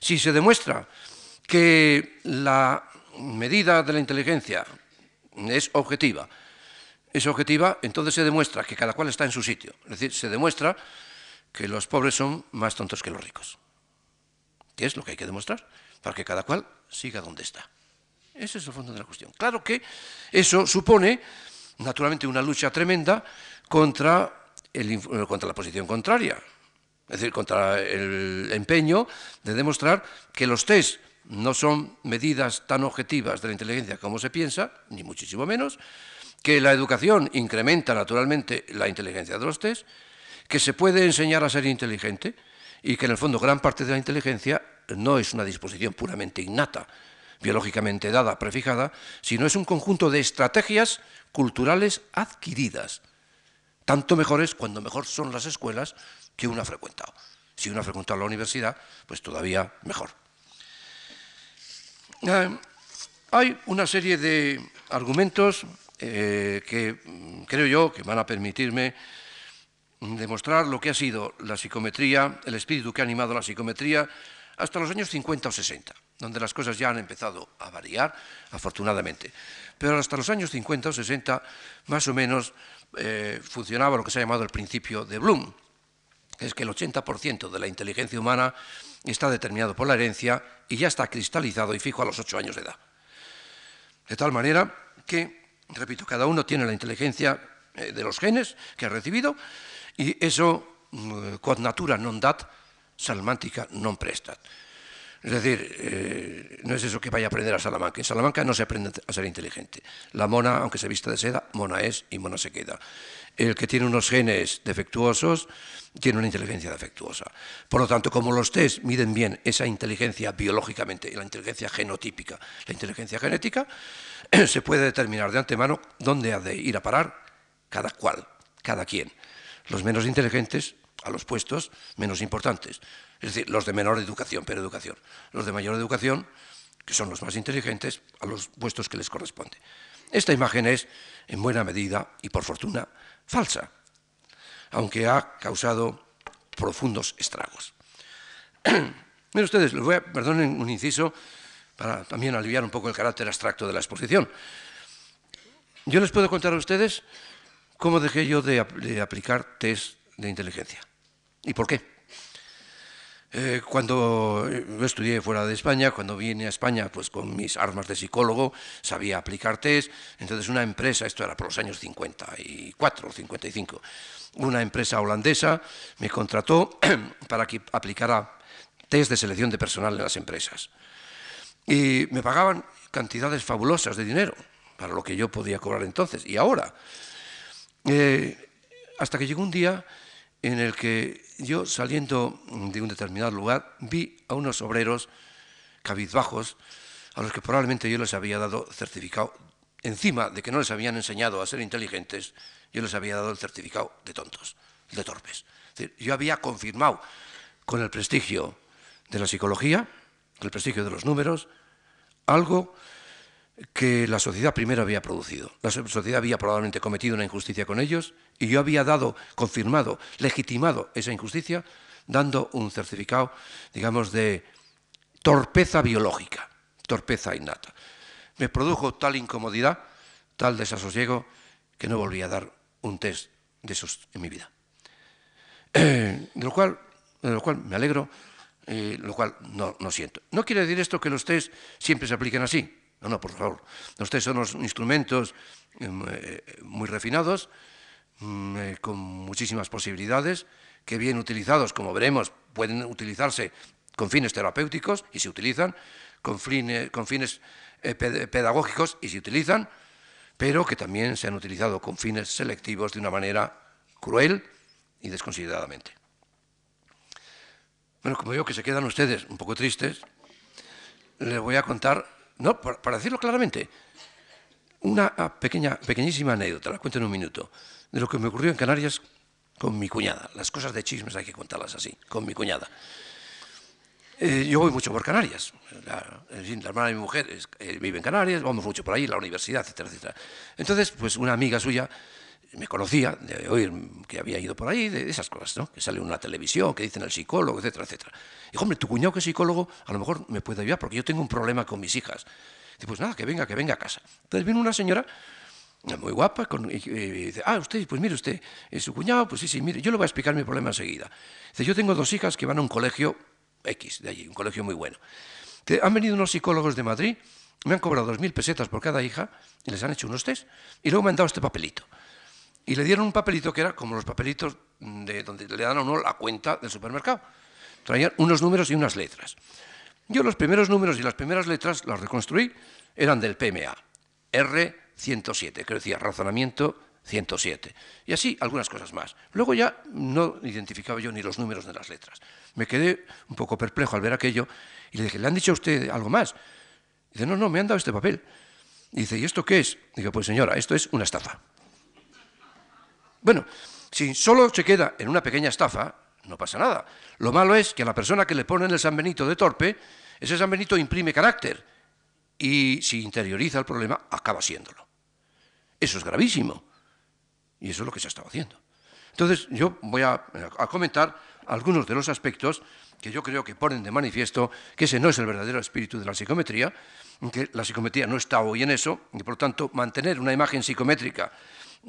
Si se demuestra que la medida de la inteligencia es objetiva, es objetiva, entonces se demuestra que cada cual está en su sitio. Es decir, se demuestra que los pobres son más tontos que los ricos. ¿Qué es lo que hay que demostrar? Para que cada cual siga donde está. Ese es el fondo de la cuestión. Claro que eso supone, naturalmente, una lucha tremenda contra, el, contra la posición contraria. Es decir, contra el empeño de demostrar que los test no son medidas tan objetivas de la inteligencia como se piensa, ni muchísimo menos, que la educación incrementa naturalmente la inteligencia de los test, que se puede enseñar a ser inteligente y que en el fondo gran parte de la inteligencia no es una disposición puramente innata, biológicamente dada, prefijada, sino es un conjunto de estrategias culturales adquiridas, tanto mejores cuando mejor son las escuelas que uno ha frecuentado. Si uno ha frecuentado la universidad, pues todavía mejor. Eh, hay una serie de argumentos eh, que mm, creo yo que van a permitirme demostrar lo que ha sido la psicometría, el espíritu que ha animado la psicometría hasta los años 50 o 60, donde las cosas ya han empezado a variar, afortunadamente. Pero hasta los años 50 o 60, más o menos, eh, funcionaba lo que se ha llamado el principio de Bloom, es que el 80% de la inteligencia humana está determinado por la herencia y ya está cristalizado y fijo a los 8 años de edad. De tal manera que, repito, cada uno tiene la inteligencia eh, de los genes que ha recibido y eso, mm, quod natura non dat, salmántica non prestat. Es decir, eh, no es eso que vaya a aprender a Salamanca. En Salamanca no se aprende a ser inteligente. La mona, aunque se vista de seda, mona es y mona se queda. El que tiene unos genes defectuosos tiene una inteligencia defectuosa. Por lo tanto, como los test miden bien esa inteligencia biológicamente, la inteligencia genotípica, la inteligencia genética, se puede determinar de antemano dónde ha de ir a parar cada cual, cada quien los menos inteligentes a los puestos menos importantes. Es decir, los de menor educación, pero educación. Los de mayor educación, que son los más inteligentes, a los puestos que les corresponde. Esta imagen es, en buena medida y por fortuna, falsa, aunque ha causado profundos estragos. Miren ustedes, les voy a, perdonen un inciso para también aliviar un poco el carácter abstracto de la exposición. Yo les puedo contar a ustedes ¿Cómo dejé yo de, aplicar test de inteligencia? ¿Y por qué? Eh, cuando yo estudié fuera de España, cuando vine a España pues con mis armas de psicólogo, sabía aplicar test, entonces una empresa, esto era por los años 54 o 55, una empresa holandesa me contrató para que aplicara test de selección de personal en las empresas. Y me pagaban cantidades fabulosas de dinero para lo que yo podía cobrar entonces. Y ahora, eh, hasta que llegó un día en el que yo, saliendo de un determinado lugar, vi a unos obreros cabizbajos a los que probablemente yo les había dado certificado, encima de que no les habían enseñado a ser inteligentes, yo les había dado el certificado de tontos, de torpes. yo había confirmado con el prestigio de la psicología, el prestigio de los números, algo que la sociedad primero había producido. La sociedad había probablemente cometido una injusticia con ellos y yo había dado, confirmado, legitimado esa injusticia dando un certificado, digamos, de torpeza biológica, torpeza innata. Me produjo tal incomodidad, tal desasosiego, que no volví a dar un test de esos en mi vida. de, lo cual, de lo cual me alegro, eh, lo cual no, siento. No quiere decir esto que los test siempre se apliquen así. No, no, por favor. Ustedes son unos instrumentos em, eh, muy refinados, mm, eh, con muchísimas posibilidades, que bien utilizados, como veremos, pueden utilizarse con fines terapéuticos y se utilizan, con, fines pedagógicos y se utilizan, pero que también se han utilizado con fines selectivos de una manera cruel y desconsideradamente. Bueno, como veo que se quedan ustedes un poco tristes, les voy a contar no, para, decirlo claramente, una pequeña, pequeñísima anécdota, la cuento en un minuto, de lo que me ocurrió en Canarias con mi cuñada. Las cosas de chismes hay que contarlas así, con mi cuñada. Eh, yo voy mucho por Canarias. La, hermana de mi mujer eh, vive en Canarias, vamos mucho por ahí, la universidad, etcétera, etcétera. Entonces, pues una amiga suya me conocía de oír que había ido por ahí, de esas cosas, ¿no? Que sale en una televisión, que dicen el psicólogo, etcétera, etcétera. Dijo, hombre, tu cuñado que es psicólogo, a lo mejor me puede ayudar porque yo tengo un problema con mis hijas. Dice, pues nada, que venga, que venga a casa. Entonces viene una señora muy guapa, y, dice, ah, usted, pues mire usted, su cuñado, pues sí, sí, mire, yo le voy a explicar mi problema enseguida. Dice, yo tengo dos hijas que van a un colegio X de allí, un colegio muy bueno. han venido unos psicólogos de Madrid, me han cobrado dos mil pesetas por cada hija y les han hecho unos test y luego me han dado este papelito. Y le dieron un papelito que era como los papelitos de donde le dan a uno la cuenta del supermercado. Traían unos números y unas letras. Yo los primeros números y las primeras letras las reconstruí, eran del PMA. R107, que decía razonamiento 107. Y así algunas cosas más. Luego ya no identificaba yo ni los números ni las letras. Me quedé un poco perplejo al ver aquello y le dije, ¿le han dicho a usted algo más? dice, no, no, me han dado este papel. Y dice, ¿y esto qué es? Digo, pues señora, esto es una estafa. Bueno, si solo se queda en una pequeña estafa, no pasa nada. Lo malo es que a la persona que le ponen el San Benito de torpe, ese San Benito imprime carácter y si interioriza el problema, acaba siéndolo. Eso es gravísimo. Y eso es lo que se ha estado haciendo. Entonces, yo voy a, comentar algunos de los aspectos que yo creo que ponen de manifiesto que ese no es el verdadero espíritu de la psicometría, que la psicometría no está hoy en eso, y por lo tanto mantener una imagen psicométrica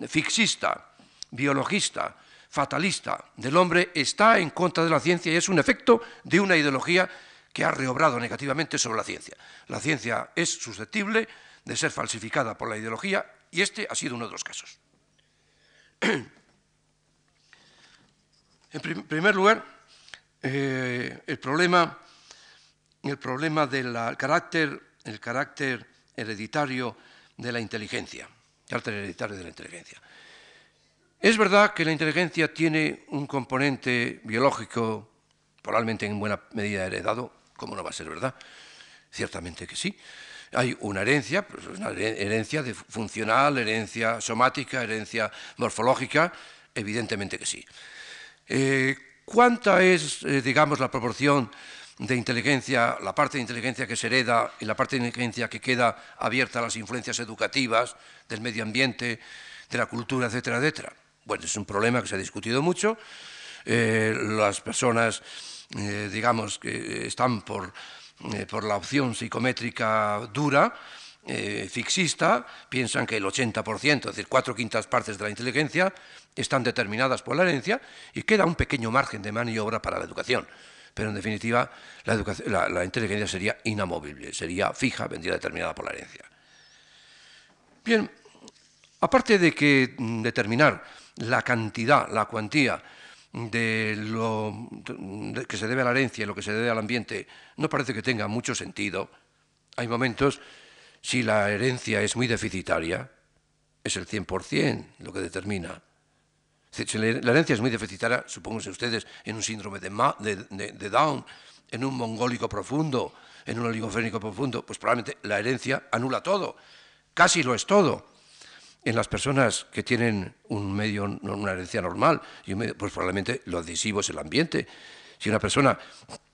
fixista, biologista, fatalista del hombre está en contra de la ciencia y es un efecto de una ideología que ha reobrado negativamente sobre la ciencia. La ciencia es susceptible de ser falsificada por la ideología y este ha sido uno de los casos. En primer lugar, eh, el, problema, el problema del carácter, el carácter hereditario de la inteligencia. Carácter hereditario de la inteligencia. Es verdad que la inteligencia tiene un componente biológico probablemente en buena medida heredado, ¿cómo no va a ser verdad? Ciertamente que sí. Hay una herencia, pues una herencia funcional, herencia somática, herencia morfológica, evidentemente que sí. Eh, ¿Cuánta es, eh, digamos, la proporción de inteligencia, la parte de inteligencia que se hereda y la parte de inteligencia que queda abierta a las influencias educativas, del medio ambiente, de la cultura, etcétera, etcétera? Bueno, es un problema que se ha discutido mucho. Eh, las personas, digamos, que están por, por la opción psicométrica dura, eh, fixista piensan que el 80%, es decir, cuatro quintas partes de la inteligencia, están determinadas por la herencia y queda un pequeño margen de maniobra para la educación. Pero en definitiva, la, inteligencia sería inamovible, sería fija, vendría determinada por la herencia. Bien, aparte de que mm, determinar la cantidad, la cuantía de lo que se debe a la herencia y lo que se debe al ambiente no parece que tenga mucho sentido, hay momentos si la herencia es muy deficitaria, es el 100% lo que determina. Si la herencia es muy deficitaria, supónganse ustedes, en un síndrome de, Down, en un mongólico profundo, en un oligofrénico profundo, pues probablemente la herencia anula todo, casi lo es todo. En las personas que tienen un medio, una herencia normal, pues probablemente lo adhesivo es el ambiente. Si una persona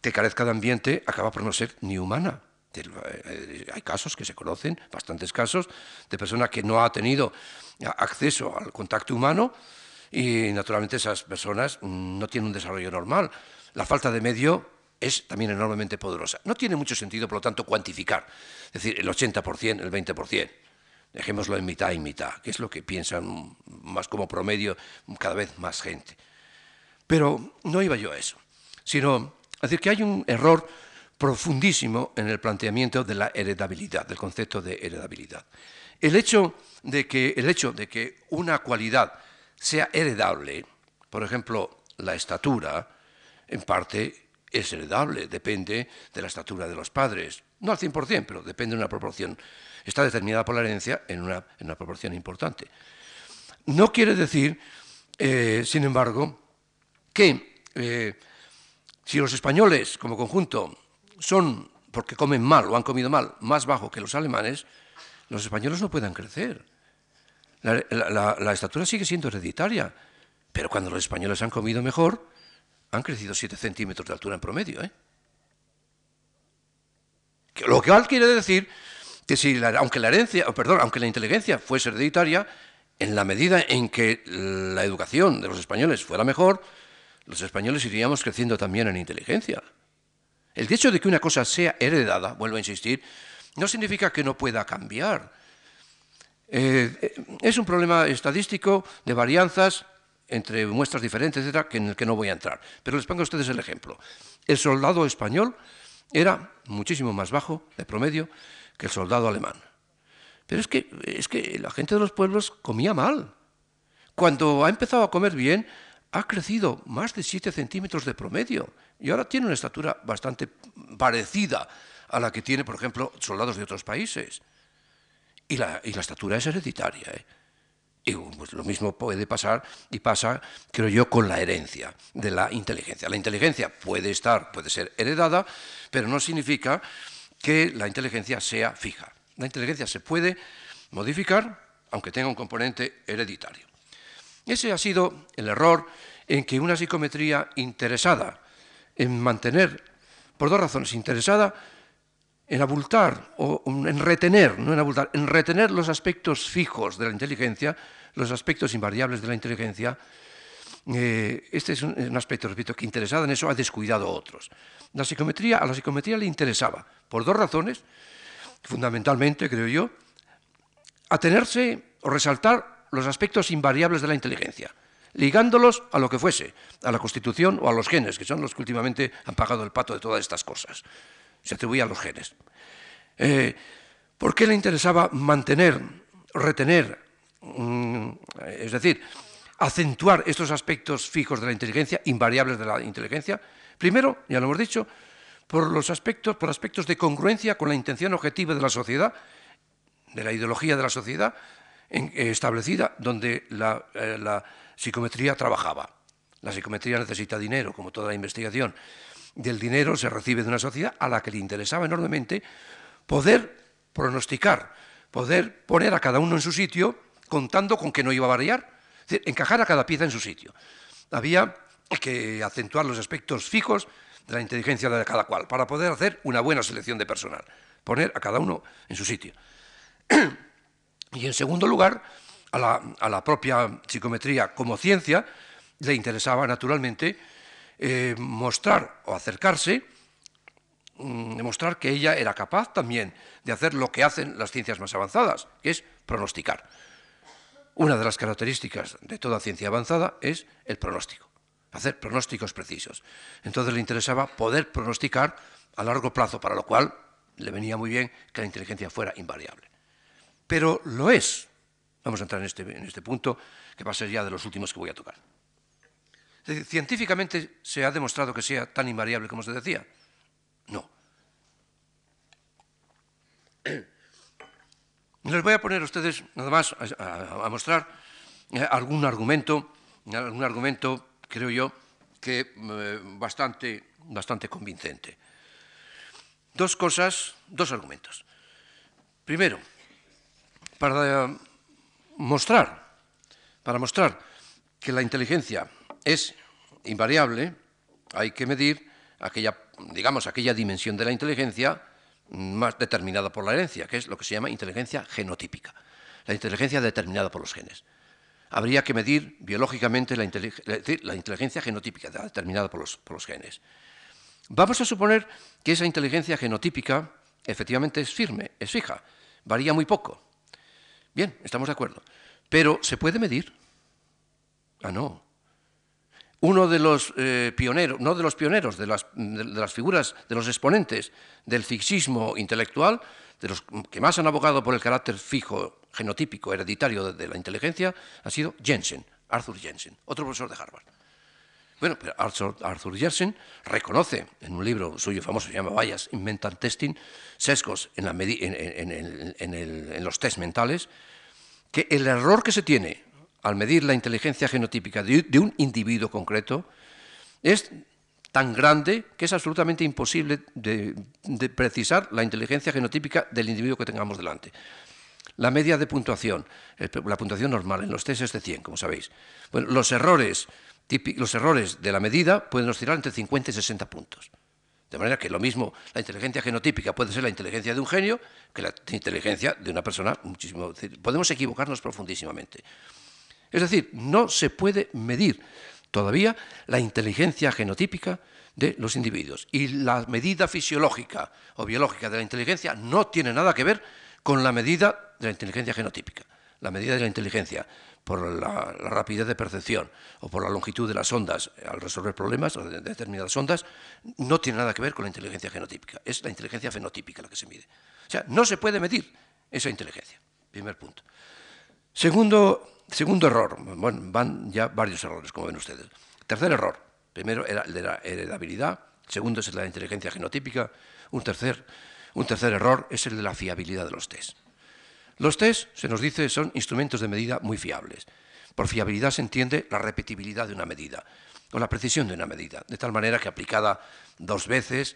que carezca de ambiente acaba por no ser ni humana. Eh, hay casos que se conocen, bastantes casos, de personas que no ha tenido acceso al contacto humano y naturalmente esas personas no tienen un desarrollo normal. La falta de medio es también enormemente poderosa. No tiene mucho sentido, por lo tanto, cuantificar, es decir, el 80%, el 20%. Dejémoslo en mitad y mitad, que es lo que piensan más como promedio cada vez más gente. Pero no iba yo a eso, sino a decir que hay un error profundísimo en el planteamiento de la heredabilidad, del concepto de heredabilidad. El hecho de que, el hecho de que una cualidad sea heredable, por ejemplo, la estatura, en parte es heredable, depende de la estatura de los padres. No al 100%, pero depende de una proporción. Está determinada por la herencia en una, proporción importante. No quiere decir, eh, sin embargo, que eh, si los españoles como conjunto son, porque comen mal o han comido mal, más bajo que los alemanes, los españoles no puedan crecer. La, estatura sigue siendo hereditaria, pero cuando los españoles han comido mejor, han crecido 7 centímetros de altura en promedio. ¿eh? Lo que quiere decir que si aunque la herencia, perdón, aunque la inteligencia fuese hereditaria, en la medida en que la educación de los españoles fuera mejor, los españoles iríamos creciendo también en inteligencia. El hecho de que una cosa sea heredada, vuelvo a insistir, no significa que no pueda cambiar. Eh, es un problema estadístico de varianzas entre muestras diferentes, etcétera, en el que no voy a entrar. Pero les pongo a ustedes el ejemplo. El soldado español era muchísimo más bajo de promedio que el soldado alemán. Pero es que, es que la gente de los pueblos comía mal. Cuando ha empezado a comer bien, ha crecido más de 7 centímetros de promedio y ahora tiene una estatura bastante parecida a la que tiene, por ejemplo, soldados de otros países. Y la, estatura es hereditaria. ¿eh? Y pues, lo mismo puede pasar y pasa, creo yo, con la herencia de la inteligencia. La inteligencia puede estar, puede ser heredada, pero no significa que la inteligencia sea fija. La inteligencia se puede modificar, aunque tenga un componente hereditario. Ese ha sido el error en que una psicometría interesada en mantener, por dos razones, interesada en abultar o en retener, no en abultar, en retener los aspectos fijos de la inteligencia, los aspectos invariables de la inteligencia, eh, este es un, un, aspecto, repito, que interesada en eso ha descuidado otros. La psicometría, a la psicometría le interesaba, por dos razones, fundamentalmente, creo yo, atenerse o resaltar los aspectos invariables de la inteligencia, ligándolos a lo que fuese, a la constitución o a los genes, que son los que últimamente han pagado el pato de todas estas cosas. Se atribuía a los genes. Eh, ¿Por qué le interesaba mantener, retener, mm, es decir, acentuar estos aspectos fijos de la inteligencia, invariables de la inteligencia? Primero, ya lo hemos dicho, por los aspectos, por aspectos de congruencia con la intención objetiva de la sociedad, de la ideología de la sociedad eh, establecida donde eh, la psicometría trabajaba. La psicometría necesita dinero, como toda la investigación. Del dinero se recibe de una sociedad a la que le interesaba enormemente poder pronosticar, poder poner a cada uno en su sitio, contando con que no iba a variar, es decir, encajar a cada pieza en su sitio. Había que acentuar los aspectos fijos de la inteligencia de cada cual, para poder hacer una buena selección de personal, poner a cada uno en su sitio. y en segundo lugar, a la, propia psicometría como ciencia le interesaba naturalmente eh, mostrar o acercarse, mm, demostrar que ella era capaz también de hacer lo que hacen las ciencias más avanzadas, que es pronosticar. Una de las características de toda ciencia avanzada es el pronóstico hacer pronósticos precisos. Entonces le interesaba poder pronosticar a largo plazo, para lo cual le venía muy bien que la inteligencia fuera invariable. Pero lo es. Vamos a entrar en este, en este punto, que va a ser ya de los últimos que voy a tocar. Decir, científicamente se ha demostrado que sea tan invariable como se decía. No. Les voy a poner a ustedes, nada más, a, a mostrar eh, algún argumento, algún argumento creo yo, que eh, bastante, bastante convincente. Dos cosas, dos argumentos. Primero, para mostrar, para mostrar que la inteligencia es invariable, hay que medir aquella, digamos, aquella dimensión de la inteligencia más determinada por la herencia, que es lo que se llama inteligencia genotípica, la inteligencia determinada por los genes habría que medir biológicamente la, inteligencia genotípica determinada por los, por los genes. Vamos a suponer que esa inteligencia genotípica efectivamente es firme, es fija, varía muy poco. Bien, estamos de acuerdo. Pero ¿se puede medir? Ah, no. Uno de los eh, pioneros, no de los pioneros, de las, de las, figuras, de los exponentes del fixismo intelectual, de los que más han abogado por el carácter fijo genotípico hereditario de la inteligencia ha sido Jensen, Arthur Jensen, otro profesor de Harvard. Bueno, pero Arthur, Jensen reconoce en un libro suyo famoso, se llama Bias in Mental Testing, sesgos en, los test mentales, que el error que se tiene al medir la inteligencia genotípica de, un individuo concreto es tan grande que es absolutamente imposible precisar la inteligencia genotípica del individuo que tengamos delante. La media de puntuación, la puntuación normal en los test es de 100, como sabéis. Los errores, los errores de la medida pueden oscilar entre 50 y 60 puntos. De manera que lo mismo, la inteligencia genotípica puede ser la inteligencia de un genio que la inteligencia de una persona muchísimo. Podemos equivocarnos profundísimamente. Es decir, no se puede medir todavía la inteligencia genotípica de los individuos. Y la medida fisiológica o biológica de la inteligencia no tiene nada que ver con la medida de la inteligencia genotípica. La medida de la inteligencia por la, rapidez de percepción o por la longitud de las ondas al resolver problemas o de determinadas ondas, no tiene nada que ver con la inteligencia genotípica. Es la inteligencia fenotípica la que se mide. O sea, no se puede medir esa inteligencia. Primer punto. Segundo, segundo error. Bueno, van ya varios errores, como ven ustedes. Tercer error. Primero era el de la heredabilidad. Segundo es el de la inteligencia genotípica. Un tercer, un tercer error es el de la fiabilidad de los test. Los test, se nos dice, son instrumentos de medida muy fiables. Por fiabilidad se entiende la repetibilidad de una medida o la precisión de una medida, de tal manera que aplicada dos veces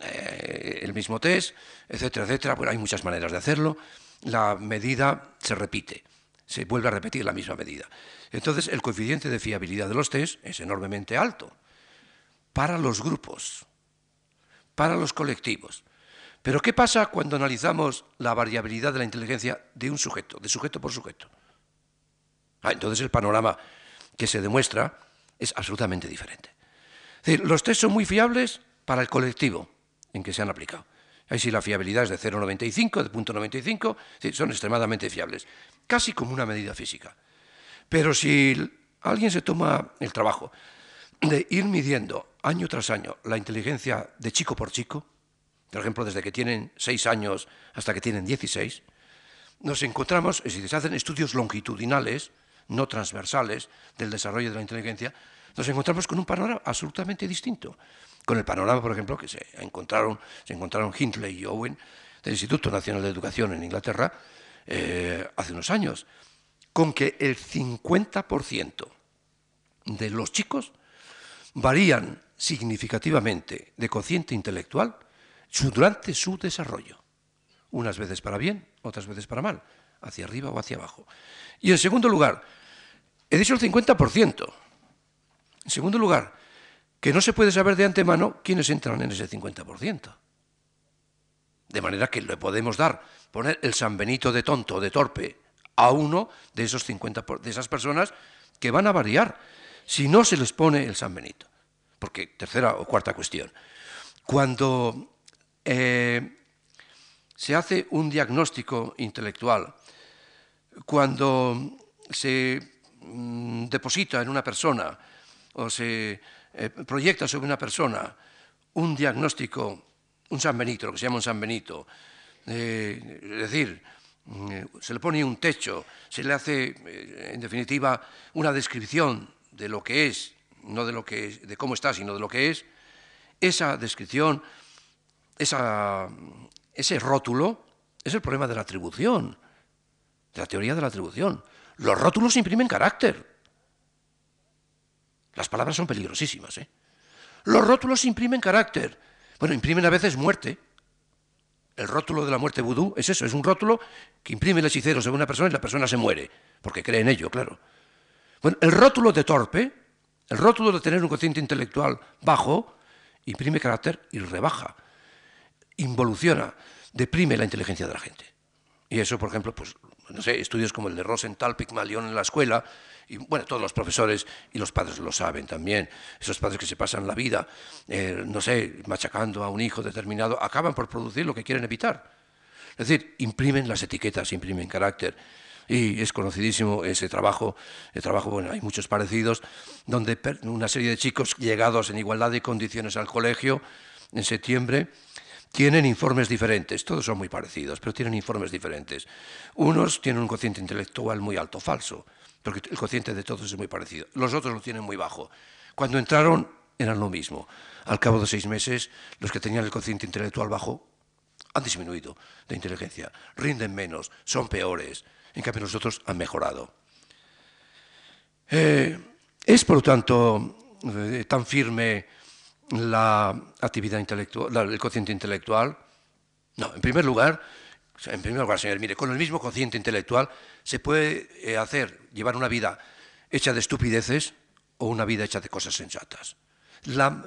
eh, el mismo test, etcétera, etcétera, bueno, hay muchas maneras de hacerlo, la medida se repite, se vuelve a repetir la misma medida. Entonces, el coeficiente de fiabilidad de los test es enormemente alto para los grupos, para los colectivos. Pero ¿qué pasa cuando analizamos la variabilidad de la inteligencia de un sujeto, de sujeto por sujeto? Ah, entonces el panorama que se demuestra es absolutamente diferente. los test son muy fiables para el colectivo en que se han aplicado. Ahí sí la fiabilidad es de 0,95, de 0.95, son extremadamente fiables, casi como una medida física. Pero si alguien se toma el trabajo de ir midiendo año tras año la inteligencia de chico por chico, por ejemplo, desde que tienen seis años hasta que tienen 16, nos encontramos, si se hacen estudios longitudinales, no transversales, del desarrollo de la inteligencia, nos encontramos con un panorama absolutamente distinto. Con el panorama, por ejemplo, que se encontraron, se encontraron Hindley y Owen del Instituto Nacional de Educación en Inglaterra eh, hace unos años, con que el 50% de los chicos varían significativamente de cociente intelectual durante su desarrollo. Unas veces para bien, otras veces para mal, hacia arriba o hacia abajo. Y en segundo lugar, he dicho el 50%. En segundo lugar, que no se puede saber de antemano quiénes entran en ese 50%. De manera que le podemos dar, poner el San Benito de tonto, de torpe, a uno de, esos 50, de esas personas que van a variar si no se les pone el San Benito. Porque, tercera o cuarta cuestión, cuando eh, se hace un diagnóstico intelectual cuando se mm, deposita en una persona o se eh, proyecta sobre una persona un diagnóstico, un San Benito, lo que se llama un San Benito, eh, es decir, mm, se le pone un techo, se le hace, en definitiva, una descripción de lo que es, no de, lo que de cómo está, sino de lo que es, esa descripción ese rótulo es el problema de la atribución, de la teoría de la atribución. Los rótulos imprimen carácter. Las palabras son peligrosísimas. ¿eh? Los rótulos imprimen carácter. Bueno, imprimen a veces muerte. El rótulo de la muerte vudú es eso, es un rótulo que imprime el hechicero sobre una persona y la persona se muere, porque cree en ello, claro. Bueno, el rótulo de torpe, el rótulo de tener un cociente intelectual bajo, imprime carácter y rebaja involuciona, deprime la inteligencia de la gente. Y eso, por ejemplo, pues, no sé, estudios como el de Rosenthal, Pygmalion en la escuela, y bueno, todos los profesores y los padres lo saben también. Esos padres que se pasan la vida, eh, no sé, machacando a un hijo determinado, acaban por producir lo que quieren evitar. Es decir, imprimen las etiquetas, imprimen carácter. Y es conocidísimo ese trabajo, el trabajo, bueno, hay muchos parecidos, donde una serie de chicos llegados en igualdad de condiciones al colegio en septiembre, tienen informes diferentes, todos son muy parecidos, pero tienen informes diferentes. Unos tienen un cociente intelectual muy alto, falso, porque el cociente de todos es muy parecido. Los otros lo tienen muy bajo. Cuando entraron eran lo mismo. Al cabo de seis meses, los que tenían el cociente intelectual bajo han disminuido de inteligencia, rinden menos, son peores. En cambio, los otros han mejorado. Eh, es, por lo tanto, eh, tan firme la actividad intelectual, el cociente intelectual. No, en primer lugar, en primer lugar, señor, mire, con el mismo cociente intelectual se puede eh, hacer, llevar una vida hecha de estupideces o una vida hecha de cosas sensatas.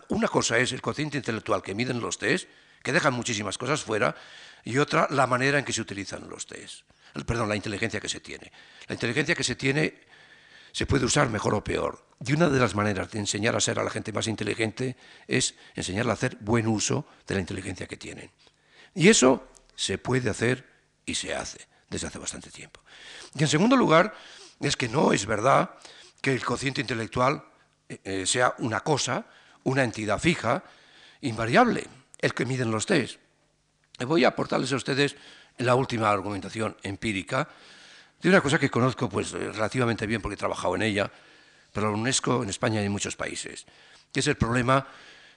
una cosa es el cociente intelectual que miden los test, que dejan muchísimas cosas fuera, y otra, la manera en que se utilizan los test. Perdón, la inteligencia que se tiene. La inteligencia que se tiene se puede usar mejor o peor. Y una de las maneras de enseñar a ser a la gente más inteligente es enseñarla a hacer buen uso de la inteligencia que tienen. Y eso se puede hacer y se hace desde hace bastante tiempo. Y en segundo lugar, es que no es verdad que el cociente intelectual eh, eh, sea una cosa, una entidad fija, invariable, el que miden los test. Voy a aportarles a ustedes la última argumentación empírica de una cosa que conozco pues, relativamente bien porque he trabajado en ella, pero la UNESCO en España y en muchos países, que es el problema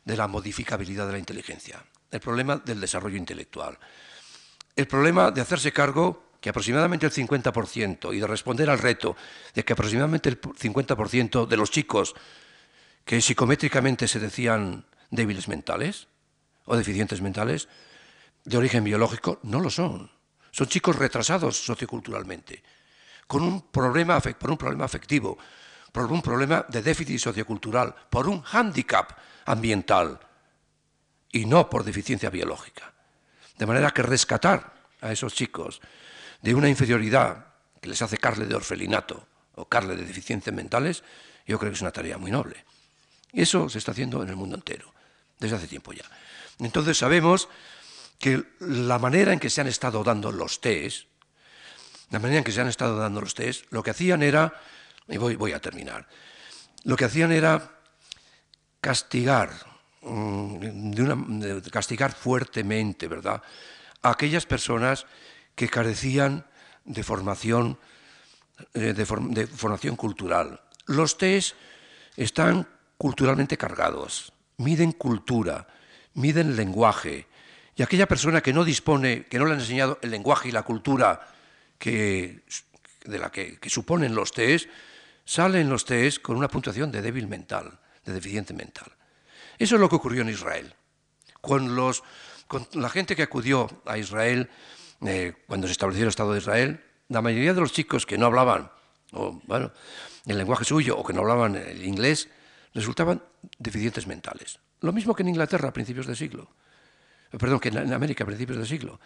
de la modificabilidad de la inteligencia, el problema del desarrollo intelectual, el problema de hacerse cargo que aproximadamente el 50% y de responder al reto de que aproximadamente el 50% de los chicos que psicométricamente se decían débiles mentales o deficientes mentales de origen biológico no lo son. Son chicos retrasados socioculturalmente, con un problema, por un problema afectivo, por un problema de déficit sociocultural, por un hándicap ambiental y no por deficiencia biológica. De manera que rescatar a esos chicos de una inferioridad que les hace carle de orfelinato o carle de deficiencias mentales, yo creo que es una tarea muy noble. Y eso se está haciendo en el mundo entero, desde hace tiempo ya. Entonces sabemos que la manera en que se han estado dando los test, la manera en que se han estado dando los test, lo que hacían era y voy, a terminar. Lo que hacían era castigar, mm, castigar fuertemente, ¿verdad?, a aquellas personas que carecían de formación, eh, de, formación cultural. Los test están culturalmente cargados, miden cultura, miden lenguaje, y aquella persona que no dispone, que no le han enseñado el lenguaje y la cultura que, de la que, que suponen los test, salen los test con una puntuación de débil mental, de deficiente mental. Eso es lo que ocurrió en Israel. Con, la gente que acudió a Israel eh, cuando se estableció el Estado de Israel, la mayoría de los chicos que no hablaban o, el lenguaje suyo o que no hablaban el inglés resultaban deficientes mentales. Lo mismo que en Inglaterra a principios del siglo, perdón, que en América a principios del siglo,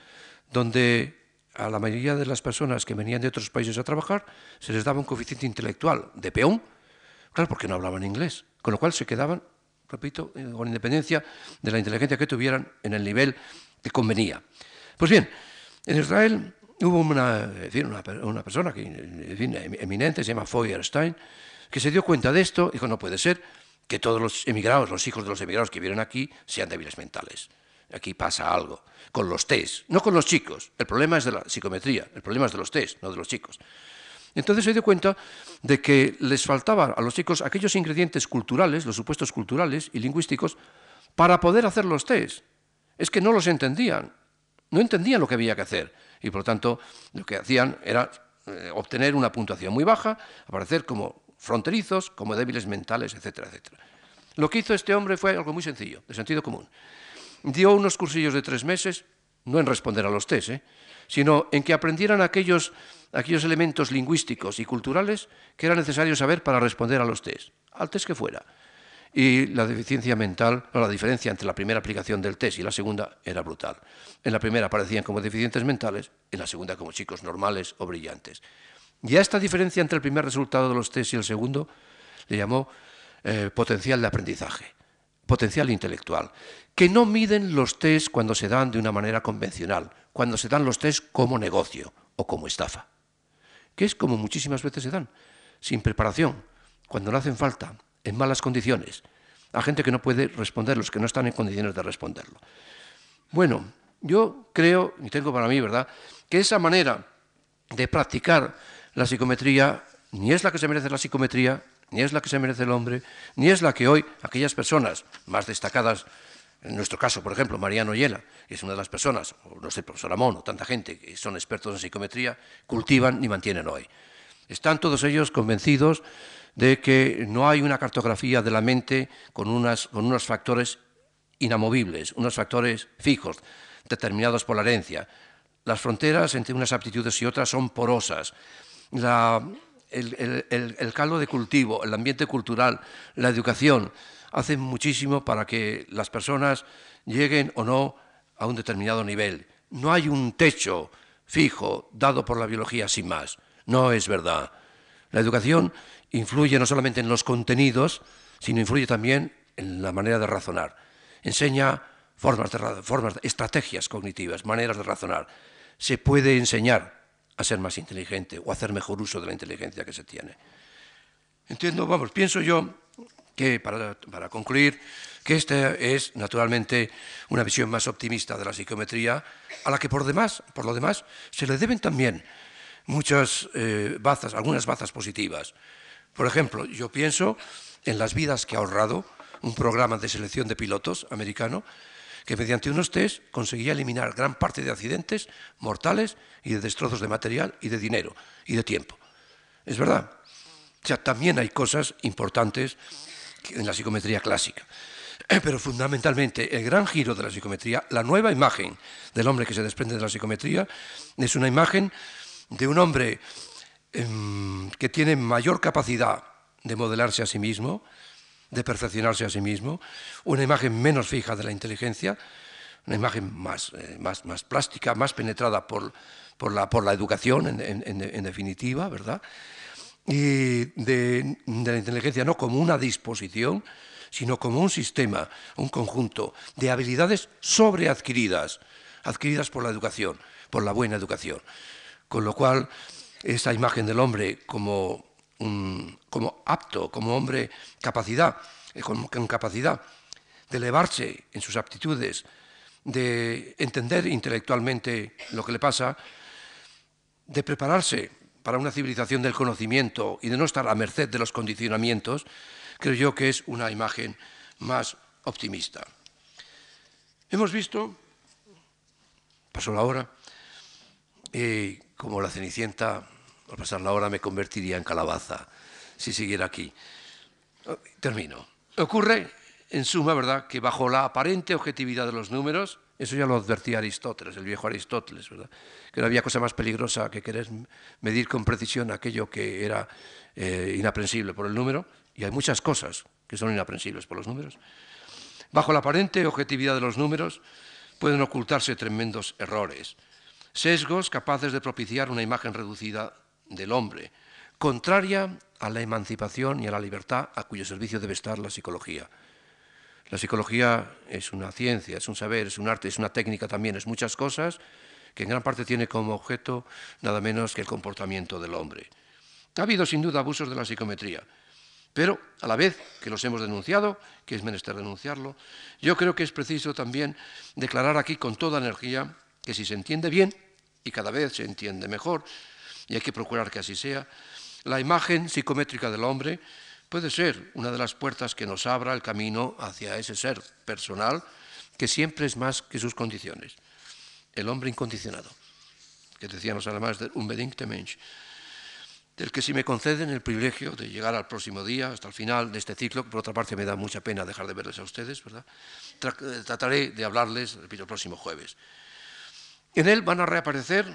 donde a la mayoría de las personas que venían de otros países a trabajar se les daba un coeficiente intelectual de peón, claro, porque no hablaban inglés, con lo cual se quedaban, repito, eh, con independencia de la inteligencia que tuvieran en el nivel que convenía. Pues bien, en Israel hubo una, una, persona que, eminente, se llama Feuerstein, que se dio cuenta de esto y dijo, no puede ser que todos los emigrados, los hijos de los emigrados que vienen aquí, sean débiles mentales. Aquí pasa algo. Con los test, no con los chicos. El problema es de la psicometría, el problema es de los test, no de los chicos. Entonces se dio cuenta de que les faltaban a los chicos aquellos ingredientes culturales, los supuestos culturales y lingüísticos, para poder hacer los test. Es que no los entendían, no entendían lo que había que hacer. Y por lo tanto, lo que hacían era eh, obtener una puntuación muy baja, aparecer como fronterizos, como débiles mentales, etcétera, etcétera. Lo que hizo este hombre fue algo muy sencillo, de sentido común dio unos cursillos de tres meses, no en responder a los test, ¿eh? Sino en que aprendieran aquellos, aquellos elementos lingüísticos y culturales que era necesario saber para responder a los test, al test que fuera. Y la deficiencia mental, o la diferencia entre la primera aplicación del test y la segunda era brutal. En la primera aparecían como deficientes mentales, en la segunda como chicos normales o brillantes. Y a esta diferencia entre el primer resultado de los test y el segundo le llamó eh, potencial de aprendizaje potencial intelectual, que no miden los test cuando se dan de una manera convencional, cuando se dan los test como negocio o como estafa, que es como muchísimas veces se dan, sin preparación, cuando no hacen falta, en malas condiciones, a gente que no puede responder, los que no están en condiciones de responderlo. Bueno, yo creo, y tengo para mí, ¿verdad?, que esa manera de practicar la psicometría ni es la que se merece la psicometría, ni es la que se merece el hombre, ni es la que hoy aquellas personas más destacadas, en nuestro caso, por ejemplo, Mariano Yela, que es una de las personas, no sé, profesor Amón, o tanta gente que son expertos en psicometría, cultivan ni mantienen hoy. Están todos ellos convencidos de que no hay una cartografía de la mente con, unas, con unos factores inamovibles, unos factores fijos, determinados por la herencia. Las fronteras entre unas aptitudes y otras son porosas. El, caldo de cultivo, el ambiente cultural, la educación, hacen muchísimo para que las personas lleguen o no a un determinado nivel. No hay un techo fijo dado por la biología sin más. No es verdad. La educación influye no solamente en los contenidos, sino influye también en la manera de razonar. Enseña formas de, formas estrategias cognitivas, maneras de razonar. Se puede enseñar a ser más inteligente o hacer mejor uso de la inteligencia que se tiene. Entiendo, vamos, pienso yo que, para, para concluir, que esta es naturalmente una visión más optimista de la psicometría, a la que por, demás, por lo demás se le deben también muchas eh, bazas, algunas bazas positivas. Por ejemplo, yo pienso en las vidas que ha ahorrado un programa de selección de pilotos americano que mediante unos test conseguía eliminar gran parte de accidentes mortales y de destrozos de material y de dinero y de tiempo. Es verdad. O sea, también hay cosas importantes en la psicometría clásica. Pero fundamentalmente el gran giro de la psicometría, la nueva imagen del hombre que se desprende de la psicometría, es una imagen de un hombre eh, que tiene mayor capacidad de modelarse a sí mismo, de perfeccionarse a sí mismo, una imagen menos fija de la inteligencia, una imagen más, eh, más, más plástica, más penetrada por, por, la, por la, educación, en, definitiva, ¿verdad? Y de, de la inteligencia no como una disposición, sino como un sistema, un conjunto de habilidades sobreadquiridas, adquiridas por la educación, por la buena educación. Con lo cual, esa imagen del hombre como, como apto, como hombre capacidad, eh, con, capacidad de elevarse en sus aptitudes, de entender intelectualmente lo que le pasa, de prepararse para una civilización del conocimiento y de no estar a merced de los condicionamientos, creo yo que es una imagen más optimista. Hemos visto, pasó la hora, y como la Cenicienta, al pasar la hora me convertiría en calabaza si siguiera aquí. Termino. Ocurre, en suma, ¿verdad?, que bajo la aparente objetividad de los números, eso ya lo advertía Aristóteles, el viejo Aristóteles, ¿verdad? que no había cosa más peligrosa que querer medir con precisión aquello que era eh, inaprensible por el número, y hay muchas cosas que son inaprensibles por los números. Bajo la aparente objetividad de los números pueden ocultarse tremendos errores sesgos capaces de propiciar una imagen reducida del hombre, contraria a la emancipación y a la libertad a cuyo servicio debe estar la psicología. La psicología es una ciencia, es un saber, es un arte, es una técnica también, es muchas cosas que en gran parte tiene como objeto nada menos que el comportamiento del hombre. Ha habido sin duda abusos de la psicometría, pero a la vez que los hemos denunciado, que es menester denunciarlo, yo creo que es preciso también declarar aquí con toda energía que si se entiende bien, y cada vez se entiende mejor, y hay que procurar que así sea, la imagen psicométrica del hombre puede ser una de las puertas que nos abra el camino hacia ese ser personal que siempre es más que sus condiciones. El hombre incondicionado, que decían los alemanes, unbedingte Mensch, del que si me conceden el privilegio de llegar al próximo día, hasta el final de este ciclo, por otra parte me da mucha pena dejar de verles a ustedes, ¿verdad? Trataré de hablarles, repito, el próximo jueves. En él van a reaparecer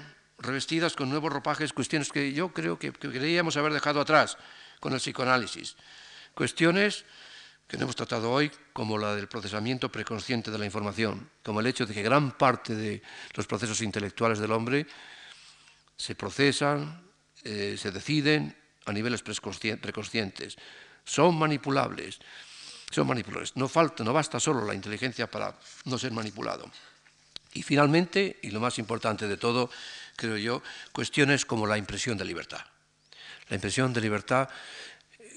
revestidas con nuevos ropajes cuestiones que yo creo que, que creíamos haber dejado atrás con el psicoanálisis. Cuestiones que no hemos tratado hoy, como la del procesamiento preconsciente de la información, como el hecho de que gran parte de los procesos intelectuales del hombre se procesan, eh, se deciden a niveles preconscientes, son manipulables, son manipulables. No falta, no basta solo la inteligencia para no ser manipulado. Y finalmente, y lo más importante de todo, creo yo, cuestiones como la impresión de libertad. La impresión de libertad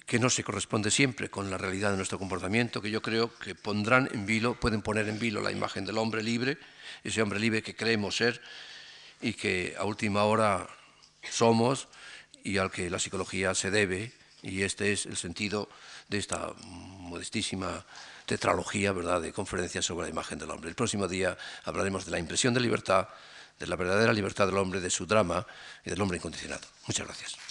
que no se corresponde siempre con la realidad de nuestro comportamiento, que yo creo que pondrán en vilo, pueden poner en vilo la imagen del hombre libre, ese hombre libre que creemos ser y que a última hora somos y al que la psicología se debe, y este es el sentido de esta modestísima tetralogía ¿verdad? de conferencias sobre la imagen del hombre. El próximo día hablaremos de la impresión de libertad, de la verdadera libertad del hombre, de su drama y del hombre incondicionado. Muchas gracias.